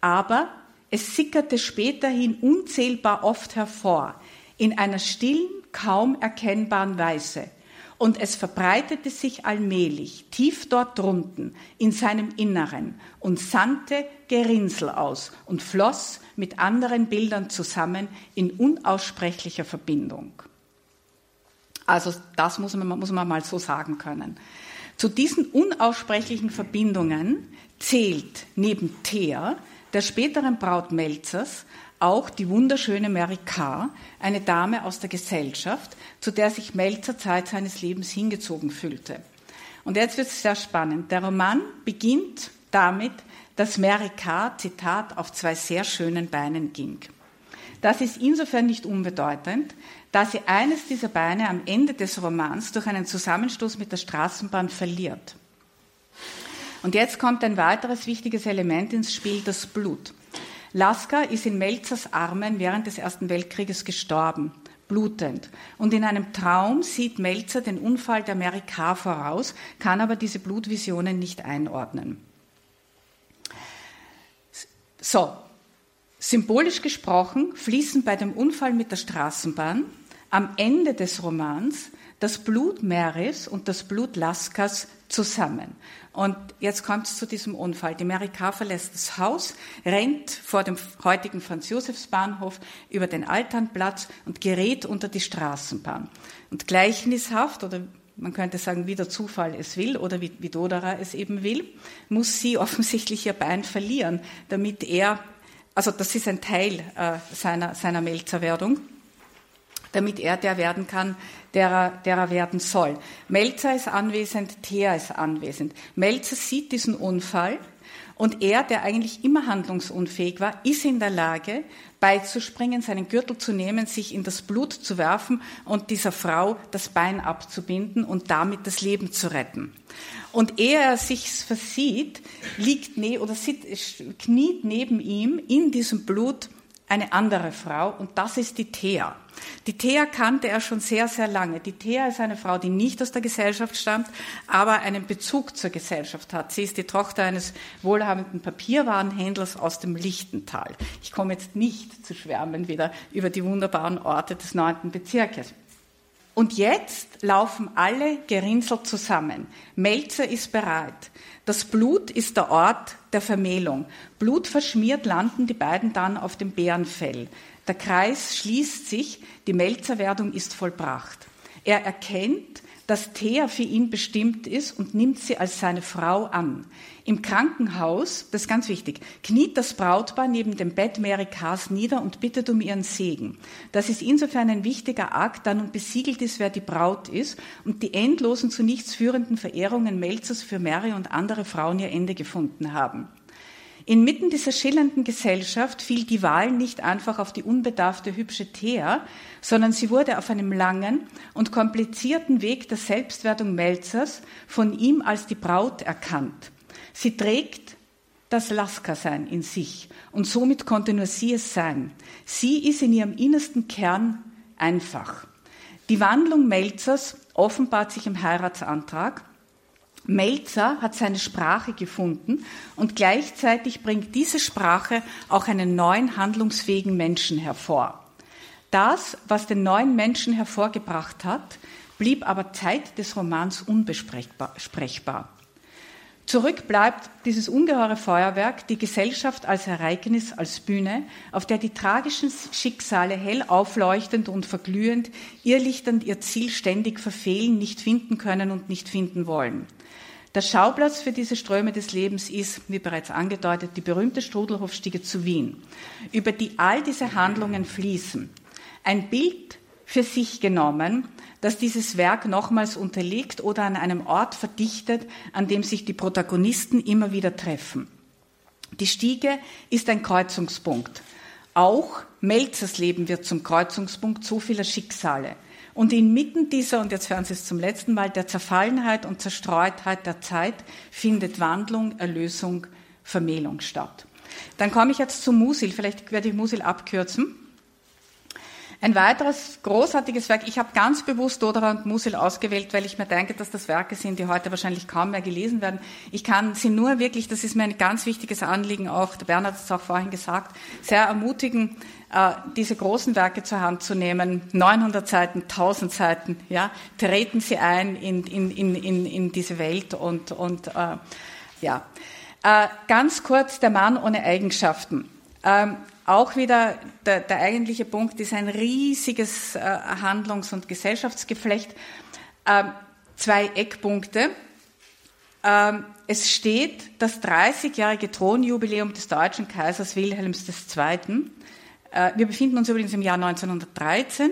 Aber es sickerte späterhin unzählbar oft hervor, in einer stillen, kaum erkennbaren Weise – und es verbreitete sich allmählich tief dort drunten in seinem Inneren und sandte Gerinnsel aus und floss mit anderen Bildern zusammen in unaussprechlicher Verbindung. Also das muss man, muss man mal so sagen können. Zu diesen unaussprechlichen Verbindungen zählt neben Thea, der späteren Braut Melzers, auch die wunderschöne Mary Carr, eine Dame aus der Gesellschaft, zu der sich Melzer Zeit seines Lebens hingezogen fühlte. Und jetzt wird es sehr spannend. Der Roman beginnt damit, dass Mary Carr, Zitat, auf zwei sehr schönen Beinen ging. Das ist insofern nicht unbedeutend, da sie eines dieser Beine am Ende des Romans durch einen Zusammenstoß mit der Straßenbahn verliert. Und jetzt kommt ein weiteres wichtiges Element ins Spiel, das Blut. Lasker ist in Melzers Armen während des Ersten Weltkrieges gestorben, blutend. Und in einem Traum sieht Melzer den Unfall der Mary Carr voraus, kann aber diese Blutvisionen nicht einordnen. So, symbolisch gesprochen fließen bei dem Unfall mit der Straßenbahn am Ende des Romans das Blut Marys und das Blut Laskers zusammen. Und jetzt kommt es zu diesem Unfall. Die Mary Carr verlässt das Haus, rennt vor dem heutigen Franz-Josefs-Bahnhof über den Alternplatz und gerät unter die Straßenbahn. Und gleichnishaft, oder man könnte sagen, wie der Zufall es will oder wie, wie Dodera es eben will, muss sie offensichtlich ihr Bein verlieren, damit er, also das ist ein Teil äh, seiner, seiner Melzerwerdung, damit er der werden kann, der er, der er werden soll. Melzer ist anwesend, Thea ist anwesend. Melzer sieht diesen Unfall und er, der eigentlich immer handlungsunfähig war, ist in der Lage, beizuspringen, seinen Gürtel zu nehmen, sich in das Blut zu werfen und dieser Frau das Bein abzubinden und damit das Leben zu retten. Und ehe er sich versieht, liegt ne oder sitzt, kniet neben ihm in diesem Blut eine andere Frau und das ist die Thea. Die Thea kannte er schon sehr, sehr lange. Die Thea ist eine Frau, die nicht aus der Gesellschaft stammt, aber einen Bezug zur Gesellschaft hat. Sie ist die Tochter eines wohlhabenden Papierwarenhändlers aus dem Lichtental. Ich komme jetzt nicht zu schwärmen wieder über die wunderbaren Orte des neunten Bezirkes. Und jetzt laufen alle gerinselt zusammen. Melzer ist bereit. Das Blut ist der Ort der Vermählung. Blut verschmiert landen die beiden dann auf dem Bärenfell. Der Kreis schließt sich, die Melzerwerdung ist vollbracht. Er erkennt, dass Thea für ihn bestimmt ist und nimmt sie als seine Frau an. Im Krankenhaus, das ist ganz wichtig, kniet das Brautpaar neben dem Bett Mary Cars nieder und bittet um ihren Segen. Das ist insofern ein wichtiger Akt, da nun besiegelt ist, wer die Braut ist und die endlosen zu nichts führenden Verehrungen Melzers für Mary und andere Frauen ihr Ende gefunden haben. Inmitten dieser schillernden Gesellschaft fiel die Wahl nicht einfach auf die unbedarfte, hübsche Thea, sondern sie wurde auf einem langen und komplizierten Weg der Selbstwertung Melzers von ihm als die Braut erkannt. Sie trägt das Lasker-Sein in sich und somit konnte nur sie es sein. Sie ist in ihrem innersten Kern einfach. Die Wandlung Melzers offenbart sich im Heiratsantrag Melzer hat seine Sprache gefunden und gleichzeitig bringt diese Sprache auch einen neuen handlungsfähigen Menschen hervor. Das, was den neuen Menschen hervorgebracht hat, blieb aber Zeit des Romans unbesprechbar. Zurück bleibt dieses ungeheure Feuerwerk, die Gesellschaft als Ereignis, als Bühne, auf der die tragischen Schicksale hell aufleuchtend und verglühend, irrlichternd ihr Ziel ständig verfehlen, nicht finden können und nicht finden wollen. Der Schauplatz für diese Ströme des Lebens ist, wie bereits angedeutet, die berühmte Strudelhofstiege zu Wien, über die all diese Handlungen fließen. Ein Bild für sich genommen, dass dieses Werk nochmals unterliegt oder an einem Ort verdichtet, an dem sich die Protagonisten immer wieder treffen. Die Stiege ist ein Kreuzungspunkt. Auch Melzers Leben wird zum Kreuzungspunkt so vieler Schicksale. Und inmitten dieser, und jetzt hören Sie es zum letzten Mal, der Zerfallenheit und Zerstreutheit der Zeit findet Wandlung, Erlösung, Vermählung statt. Dann komme ich jetzt zu Musil. Vielleicht werde ich Musil abkürzen. Ein weiteres großartiges Werk, ich habe ganz bewusst Dodra und Musil ausgewählt, weil ich mir denke, dass das Werke sind, die heute wahrscheinlich kaum mehr gelesen werden. Ich kann sie nur wirklich, das ist mir ein ganz wichtiges Anliegen auch, der Bernhard hat es auch vorhin gesagt, sehr ermutigen, äh, diese großen Werke zur Hand zu nehmen. 900 Seiten, 1000 Seiten, ja, treten Sie ein in, in, in, in, diese Welt und, und äh, ja. Äh, ganz kurz, der Mann ohne Eigenschaften. Ähm, auch wieder der, der, eigentliche Punkt ist ein riesiges äh, Handlungs- und Gesellschaftsgeflecht. Ähm, zwei Eckpunkte. Ähm, es steht das 30-jährige Thronjubiläum des deutschen Kaisers Wilhelms II. Äh, wir befinden uns übrigens im Jahr 1913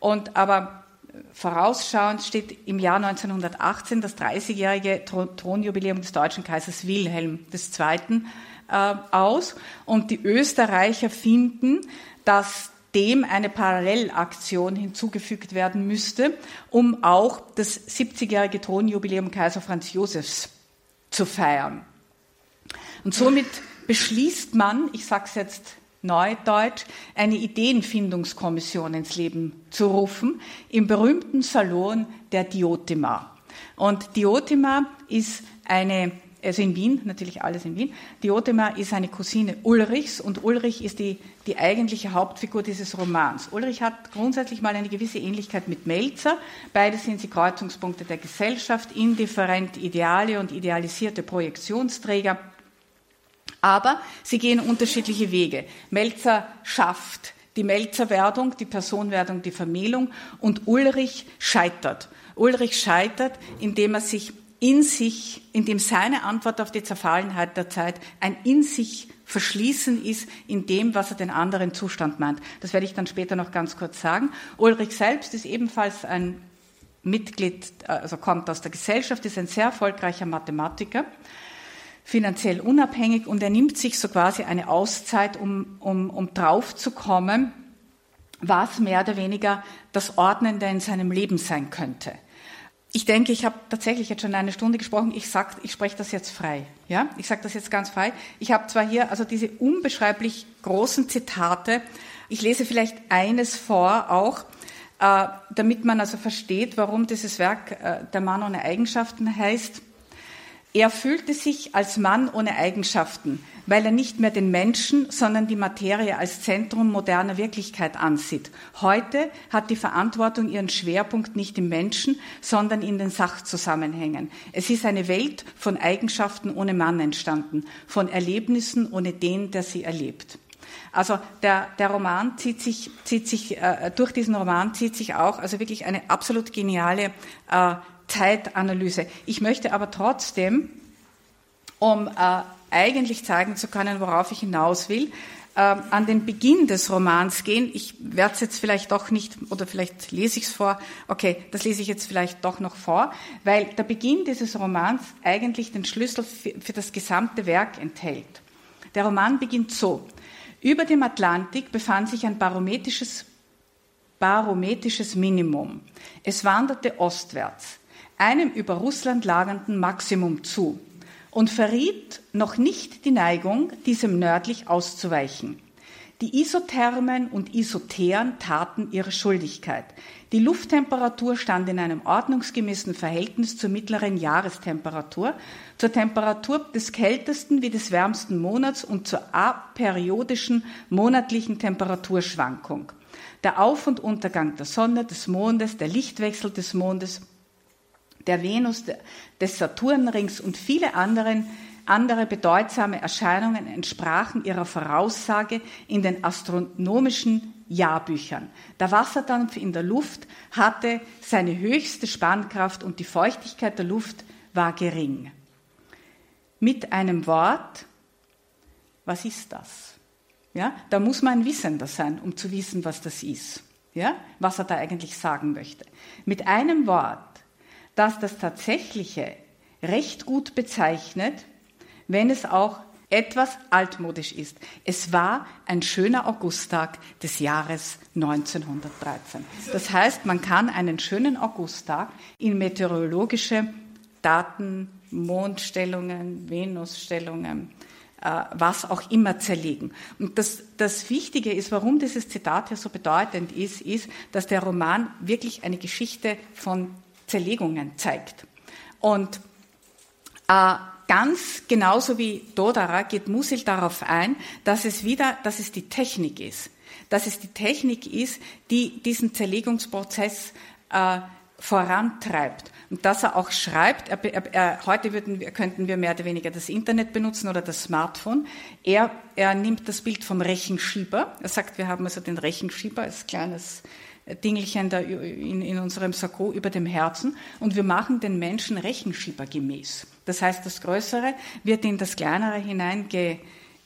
und aber vorausschauend steht im Jahr 1918 das 30-jährige Thronjubiläum des deutschen Kaisers Wilhelm II äh, aus. Und die Österreicher finden, dass dem eine Parallelaktion hinzugefügt werden müsste, um auch das 70-jährige Thronjubiläum Kaiser Franz Josefs zu feiern. Und somit beschließt man, ich sage es jetzt Neudeutsch, eine Ideenfindungskommission ins Leben zu rufen, im berühmten Salon der Diotima. Und Diotima ist eine also in Wien, natürlich alles in Wien. Diotima ist eine Cousine Ulrichs und Ulrich ist die, die eigentliche Hauptfigur dieses Romans. Ulrich hat grundsätzlich mal eine gewisse Ähnlichkeit mit Melzer. Beide sind sie Kreuzungspunkte der Gesellschaft, indifferent Ideale und idealisierte Projektionsträger. Aber sie gehen unterschiedliche Wege. Melzer schafft die Melzerwerdung, die Personwerdung, die Vermählung und Ulrich scheitert. Ulrich scheitert, indem er sich in sich, in dem seine Antwort auf die Zerfallenheit der Zeit ein in sich verschließen ist in dem, was er den anderen Zustand meint. Das werde ich dann später noch ganz kurz sagen. Ulrich selbst ist ebenfalls ein Mitglied, also kommt aus der Gesellschaft, ist ein sehr erfolgreicher Mathematiker, finanziell unabhängig und er nimmt sich so quasi eine Auszeit, um, um, um draufzukommen, was mehr oder weniger das Ordnende in seinem Leben sein könnte ich denke, ich habe tatsächlich jetzt schon eine Stunde gesprochen. Ich sag, ich spreche das jetzt frei. Ja, ich sage das jetzt ganz frei. Ich habe zwar hier also diese unbeschreiblich großen Zitate. Ich lese vielleicht eines vor, auch äh, damit man also versteht, warum dieses Werk äh, der Mann ohne Eigenschaften heißt. Er fühlte sich als Mann ohne Eigenschaften, weil er nicht mehr den Menschen, sondern die Materie als Zentrum moderner Wirklichkeit ansieht. Heute hat die Verantwortung ihren Schwerpunkt nicht im Menschen, sondern in den Sachzusammenhängen. Es ist eine Welt von Eigenschaften ohne Mann entstanden, von Erlebnissen ohne den, der sie erlebt. Also der, der Roman zieht sich, zieht sich äh, durch diesen Roman zieht sich auch also wirklich eine absolut geniale äh, Zeitanalyse. Ich möchte aber trotzdem, um äh, eigentlich zeigen zu können, worauf ich hinaus will, äh, an den Beginn des Romans gehen. Ich werde es jetzt vielleicht doch nicht, oder vielleicht lese ich es vor. Okay, das lese ich jetzt vielleicht doch noch vor, weil der Beginn dieses Romans eigentlich den Schlüssel für, für das gesamte Werk enthält. Der Roman beginnt so. Über dem Atlantik befand sich ein barometrisches, barometrisches Minimum. Es wanderte ostwärts einem über Russland lagernden Maximum zu und verriet noch nicht die Neigung, diesem nördlich auszuweichen. Die Isothermen und Isotheren taten ihre Schuldigkeit. Die Lufttemperatur stand in einem ordnungsgemäßen Verhältnis zur mittleren Jahrestemperatur, zur Temperatur des kältesten wie des wärmsten Monats und zur aperiodischen monatlichen Temperaturschwankung. Der Auf- und Untergang der Sonne, des Mondes, der Lichtwechsel des Mondes der Venus, des Saturnrings und viele anderen, andere bedeutsame Erscheinungen entsprachen ihrer Voraussage in den astronomischen Jahrbüchern. Der Wasserdampf in der Luft hatte seine höchste Spannkraft und die Feuchtigkeit der Luft war gering. Mit einem Wort, was ist das? Ja, da muss man ein Wissender sein, um zu wissen, was das ist. ja, was er da eigentlich sagen möchte. Mit einem Wort, das das Tatsächliche recht gut bezeichnet, wenn es auch etwas altmodisch ist. Es war ein schöner Augusttag des Jahres 1913. Das heißt, man kann einen schönen Augusttag in meteorologische Daten, Mondstellungen, Venusstellungen, äh, was auch immer zerlegen. Und das, das Wichtige ist, warum dieses Zitat hier so bedeutend ist, ist, dass der Roman wirklich eine Geschichte von Zerlegungen zeigt. Und äh, ganz genauso wie Dodara geht Musil darauf ein, dass es wieder, dass es die Technik ist, dass es die Technik ist, die diesen Zerlegungsprozess äh, vorantreibt. Und dass er auch schreibt, er, er, er, heute würden, könnten wir mehr oder weniger das Internet benutzen oder das Smartphone. Er, er nimmt das Bild vom Rechenschieber. Er sagt, wir haben also den Rechenschieber als kleines Dingelchen da in, in unserem Sakko über dem Herzen und wir machen den Menschen Rechenschieber gemäß. Das heißt, das Größere wird in das Kleinere hinein ge,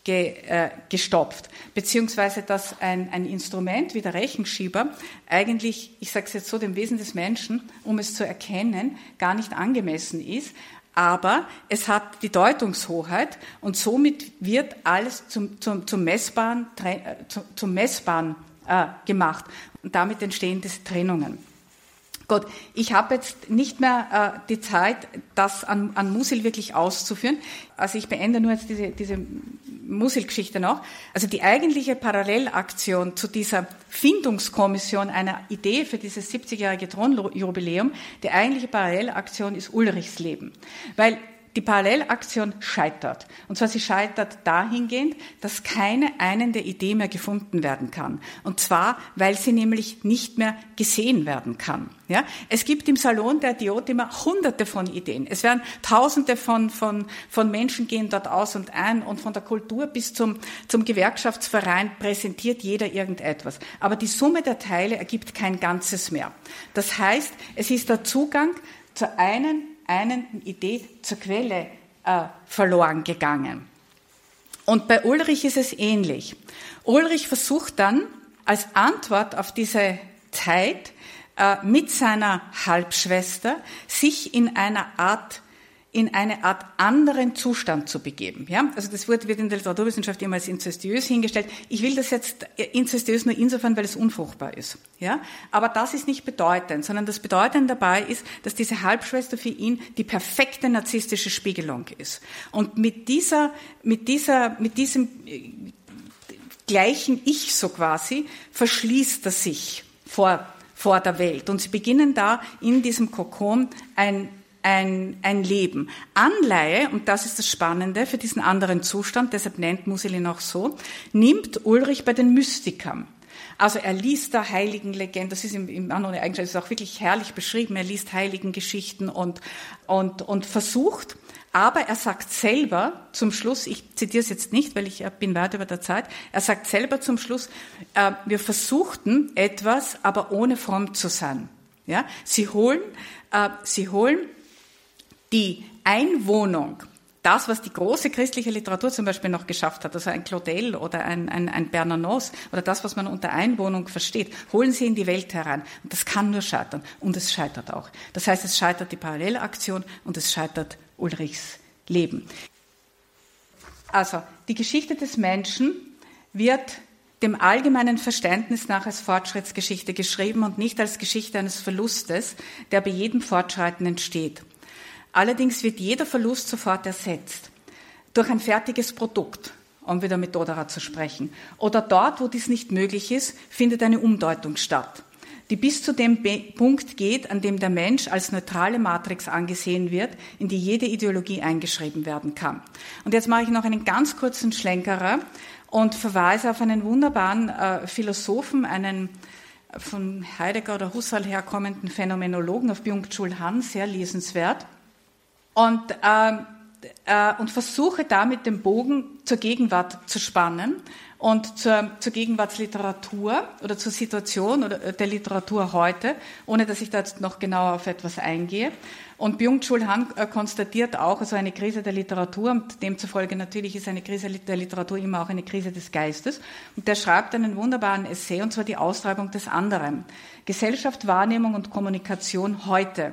ge, äh, gestopft, beziehungsweise dass ein, ein Instrument wie der Rechenschieber eigentlich, ich sage es jetzt so, dem Wesen des Menschen, um es zu erkennen, gar nicht angemessen ist, aber es hat die Deutungshoheit und somit wird alles zum, zum, zum Messbaren, äh, zum, zum Messbaren äh, gemacht. Und damit entstehen diese Trennungen. Gut, ich habe jetzt nicht mehr äh, die Zeit, das an, an Musil wirklich auszuführen. Also ich beende nur jetzt diese, diese Musil-Geschichte noch. Also die eigentliche Parallelaktion zu dieser Findungskommission einer Idee für dieses 70-jährige Thronjubiläum, die eigentliche Parallelaktion ist Ulrichs Leben. Weil die Parallelaktion scheitert. Und zwar sie scheitert dahingehend, dass keine einende Idee mehr gefunden werden kann. Und zwar, weil sie nämlich nicht mehr gesehen werden kann. Ja? Es gibt im Salon der Diotima hunderte von Ideen. Es werden tausende von, von, von Menschen gehen dort aus und ein und von der Kultur bis zum, zum Gewerkschaftsverein präsentiert jeder irgendetwas. Aber die Summe der Teile ergibt kein Ganzes mehr. Das heißt, es ist der Zugang zur einen einen Idee zur Quelle äh, verloren gegangen. Und bei Ulrich ist es ähnlich. Ulrich versucht dann als Antwort auf diese Zeit äh, mit seiner Halbschwester sich in einer Art in eine Art anderen Zustand zu begeben. Ja? Also das Wort wird in der Literaturwissenschaft immer als inzestiös hingestellt. Ich will das jetzt inzestiös nur insofern, weil es unfruchtbar ist. Ja? Aber das ist nicht bedeutend, sondern das Bedeutende dabei ist, dass diese Halbschwester für ihn die perfekte narzisstische Spiegelung ist. Und mit dieser, mit dieser, mit diesem äh, gleichen Ich so quasi verschließt er sich vor vor der Welt. Und sie beginnen da in diesem Kokon ein ein, ein Leben. Anleihe, und das ist das Spannende für diesen anderen Zustand, deshalb nennt Musilin auch so, nimmt Ulrich bei den Mystikern. Also er liest da Heiligenlegenden, das ist im, im anderen Eigenschaft, ist auch wirklich herrlich beschrieben, er liest Heiligengeschichten und, und, und versucht, aber er sagt selber zum Schluss, ich zitiere es jetzt nicht, weil ich bin weit über der Zeit, er sagt selber zum Schluss, äh, wir versuchten etwas, aber ohne fromm zu sein. Ja? Sie holen, äh, sie holen die Einwohnung, das, was die große christliche Literatur zum Beispiel noch geschafft hat, also ein Claudel oder ein, ein, ein Bernanos oder das, was man unter Einwohnung versteht, holen sie in die Welt herein. Und das kann nur scheitern. Und es scheitert auch. Das heißt, es scheitert die Parallelaktion und es scheitert Ulrichs Leben. Also, die Geschichte des Menschen wird dem allgemeinen Verständnis nach als Fortschrittsgeschichte geschrieben und nicht als Geschichte eines Verlustes, der bei jedem Fortschreiten entsteht. Allerdings wird jeder Verlust sofort ersetzt durch ein fertiges Produkt, um wieder mit Dodera zu sprechen. Oder dort, wo dies nicht möglich ist, findet eine Umdeutung statt, die bis zu dem Punkt geht, an dem der Mensch als neutrale Matrix angesehen wird, in die jede Ideologie eingeschrieben werden kann. Und jetzt mache ich noch einen ganz kurzen Schlenkerer und verweise auf einen wunderbaren äh, Philosophen, einen von Heidegger oder Husserl herkommenden Phänomenologen auf Byung-Chul Han, sehr lesenswert. Und äh, äh, und versuche damit den Bogen zur Gegenwart zu spannen und zur, zur Gegenwartsliteratur oder zur Situation oder äh, der Literatur heute, ohne dass ich da jetzt noch genauer auf etwas eingehe. Und Byung-Chul Han äh, konstatiert auch, also eine Krise der Literatur, und demzufolge natürlich ist eine Krise der Literatur immer auch eine Krise des Geistes. Und der schreibt einen wunderbaren Essay, und zwar die Austreibung des anderen. Gesellschaft, Wahrnehmung und Kommunikation heute.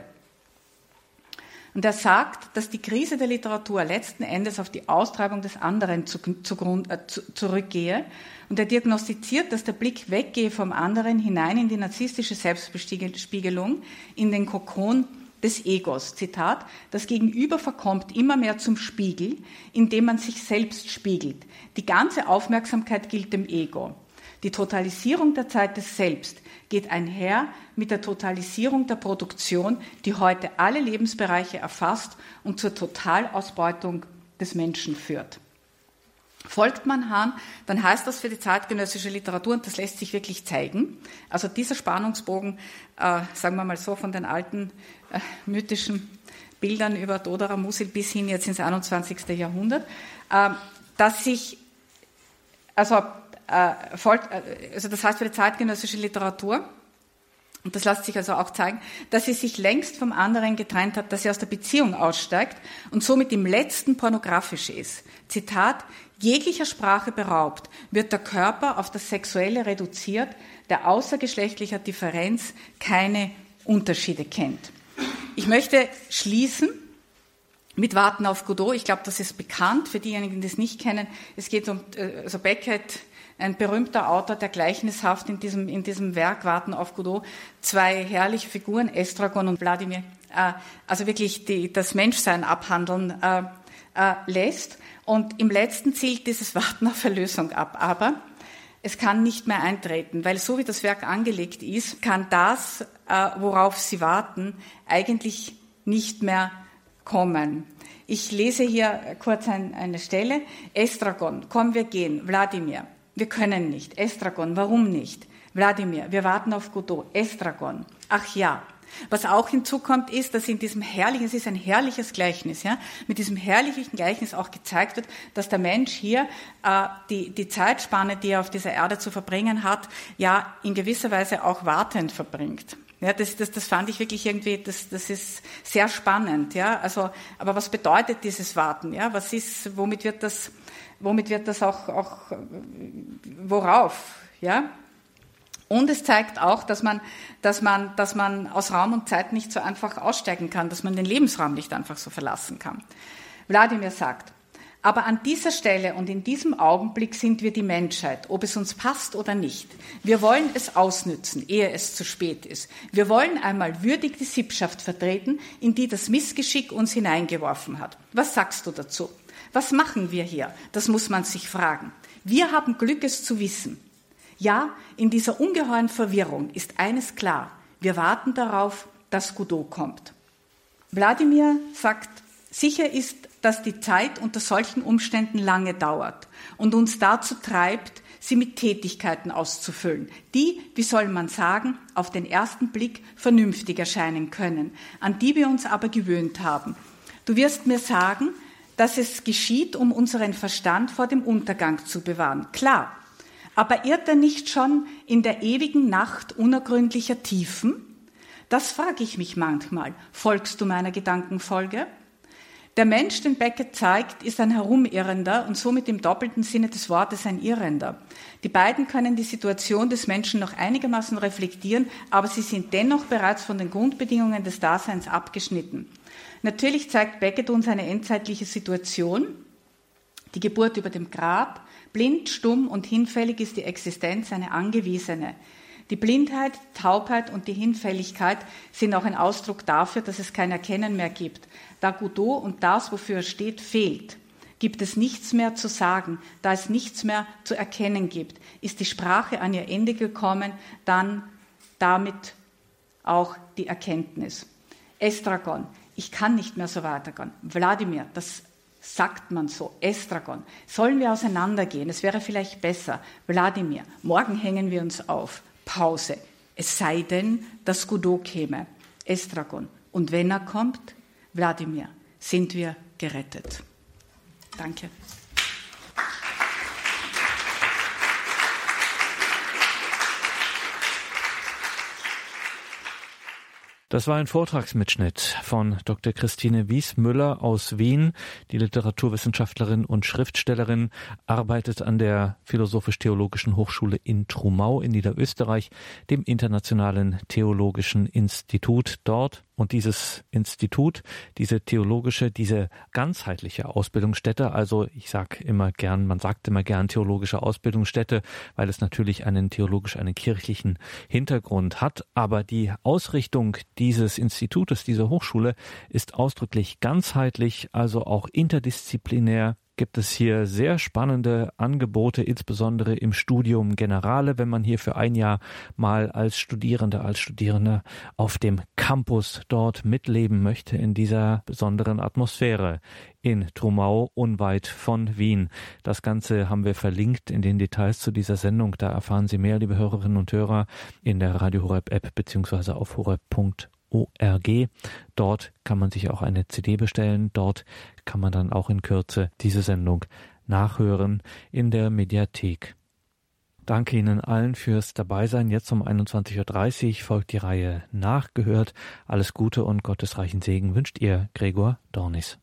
Und er sagt, dass die Krise der Literatur letzten Endes auf die Austreibung des anderen zu, zu, äh, zu, zurückgehe. Und er diagnostiziert, dass der Blick weggehe vom anderen hinein in die narzisstische Selbstbespiegelung, in den Kokon des Egos. Zitat, das Gegenüber verkommt immer mehr zum Spiegel, indem man sich selbst spiegelt. Die ganze Aufmerksamkeit gilt dem Ego. Die Totalisierung der Zeit des Selbst geht einher mit der Totalisierung der Produktion, die heute alle Lebensbereiche erfasst und zur Totalausbeutung des Menschen führt. Folgt man Hahn, dann heißt das für die zeitgenössische Literatur, und das lässt sich wirklich zeigen, also dieser Spannungsbogen, äh, sagen wir mal so, von den alten äh, mythischen Bildern über Dodora Musil bis hin jetzt ins 21. Jahrhundert, äh, dass sich, also also das heißt für die zeitgenössische Literatur, und das lässt sich also auch zeigen, dass sie sich längst vom anderen getrennt hat, dass sie aus der Beziehung aussteigt und somit im letzten pornografisch ist. Zitat, jeglicher Sprache beraubt, wird der Körper auf das Sexuelle reduziert, der außergeschlechtlicher Differenz keine Unterschiede kennt. Ich möchte schließen mit Warten auf Godot. Ich glaube, das ist bekannt für diejenigen, die es nicht kennen. Es geht um, äh, also Beckett ein berühmter Autor, der gleichnishaft in diesem, in diesem Werk Warten auf Godot zwei herrliche Figuren, Estragon und Wladimir, äh, also wirklich die, das Menschsein abhandeln äh, äh, lässt. Und im letzten zielt dieses Warten auf Erlösung ab. Aber es kann nicht mehr eintreten, weil so wie das Werk angelegt ist, kann das, äh, worauf Sie warten, eigentlich nicht mehr kommen. Ich lese hier kurz ein, eine Stelle. Estragon, komm, wir gehen. Wladimir, wir können nicht. Estragon, warum nicht? Wladimir, wir warten auf Godot. Estragon, ach ja. Was auch hinzukommt, ist, dass in diesem herrlichen, es ist ein herrliches Gleichnis, ja, mit diesem herrlichen Gleichnis auch gezeigt wird, dass der Mensch hier äh, die, die Zeitspanne, die er auf dieser Erde zu verbringen hat, ja in gewisser Weise auch wartend verbringt. Ja, das, das, das fand ich wirklich irgendwie, das, das ist sehr spannend. Ja, also, aber was bedeutet dieses Warten? Ja, was ist, womit wird das womit wird das auch, auch worauf, ja? Und es zeigt auch, dass man, dass man, dass man aus Raum und Zeit nicht so einfach aussteigen kann, dass man den Lebensraum nicht einfach so verlassen kann. Wladimir sagt, aber an dieser Stelle und in diesem Augenblick sind wir die Menschheit, ob es uns passt oder nicht. Wir wollen es ausnützen, ehe es zu spät ist. Wir wollen einmal würdig die Sippschaft vertreten, in die das Missgeschick uns hineingeworfen hat. Was sagst du dazu? Was machen wir hier? Das muss man sich fragen. Wir haben Glück, es zu wissen. Ja, in dieser ungeheuren Verwirrung ist eines klar. Wir warten darauf, dass Godot kommt. Wladimir sagt, sicher ist, dass die Zeit unter solchen Umständen lange dauert und uns dazu treibt, sie mit Tätigkeiten auszufüllen, die, wie soll man sagen, auf den ersten Blick vernünftig erscheinen können, an die wir uns aber gewöhnt haben. Du wirst mir sagen, dass es geschieht, um unseren Verstand vor dem Untergang zu bewahren. Klar. Aber irrt er nicht schon in der ewigen Nacht unergründlicher Tiefen? Das frage ich mich manchmal. Folgst du meiner Gedankenfolge? Der Mensch, den Beckett zeigt, ist ein Herumirrender und somit im doppelten Sinne des Wortes ein Irrender. Die beiden können die Situation des Menschen noch einigermaßen reflektieren, aber sie sind dennoch bereits von den Grundbedingungen des Daseins abgeschnitten. Natürlich zeigt Beckett uns eine endzeitliche Situation, die Geburt über dem Grab. Blind, stumm und hinfällig ist die Existenz eine angewiesene. Die Blindheit, Taubheit und die Hinfälligkeit sind auch ein Ausdruck dafür, dass es kein Erkennen mehr gibt. Da Godot und das, wofür er steht, fehlt, gibt es nichts mehr zu sagen. Da es nichts mehr zu erkennen gibt, ist die Sprache an ihr Ende gekommen, dann damit auch die Erkenntnis. Estragon, ich kann nicht mehr so weitergehen. Wladimir, das sagt man so, Estragon, sollen wir auseinandergehen? Es wäre vielleicht besser. Wladimir, morgen hängen wir uns auf. Pause. Es sei denn, dass Godot käme. Estragon. Und wenn er kommt, Wladimir, sind wir gerettet. Danke. Das war ein Vortragsmitschnitt von Dr. Christine Wiesmüller aus Wien. Die Literaturwissenschaftlerin und Schriftstellerin arbeitet an der Philosophisch-Theologischen Hochschule in Trumau in Niederösterreich, dem Internationalen Theologischen Institut dort. Und dieses Institut, diese theologische, diese ganzheitliche Ausbildungsstätte, also ich sage immer gern, man sagt immer gern theologische Ausbildungsstätte, weil es natürlich einen theologisch, einen kirchlichen Hintergrund hat. Aber die Ausrichtung dieses Institutes, dieser Hochschule ist ausdrücklich ganzheitlich, also auch interdisziplinär gibt es hier sehr spannende Angebote, insbesondere im Studium Generale, wenn man hier für ein Jahr mal als Studierende, als Studierende auf dem Campus dort mitleben möchte in dieser besonderen Atmosphäre in Trumau unweit von Wien. Das Ganze haben wir verlinkt in den Details zu dieser Sendung. Da erfahren Sie mehr, liebe Hörerinnen und Hörer, in der Radio Horeb App beziehungsweise auf horeb.org. ORG. Dort kann man sich auch eine CD bestellen. Dort kann man dann auch in Kürze diese Sendung nachhören in der Mediathek. Danke Ihnen allen fürs Dabeisein. Jetzt um 21.30 Uhr folgt die Reihe Nachgehört. Alles Gute und gottesreichen Segen wünscht Ihr Gregor Dornis.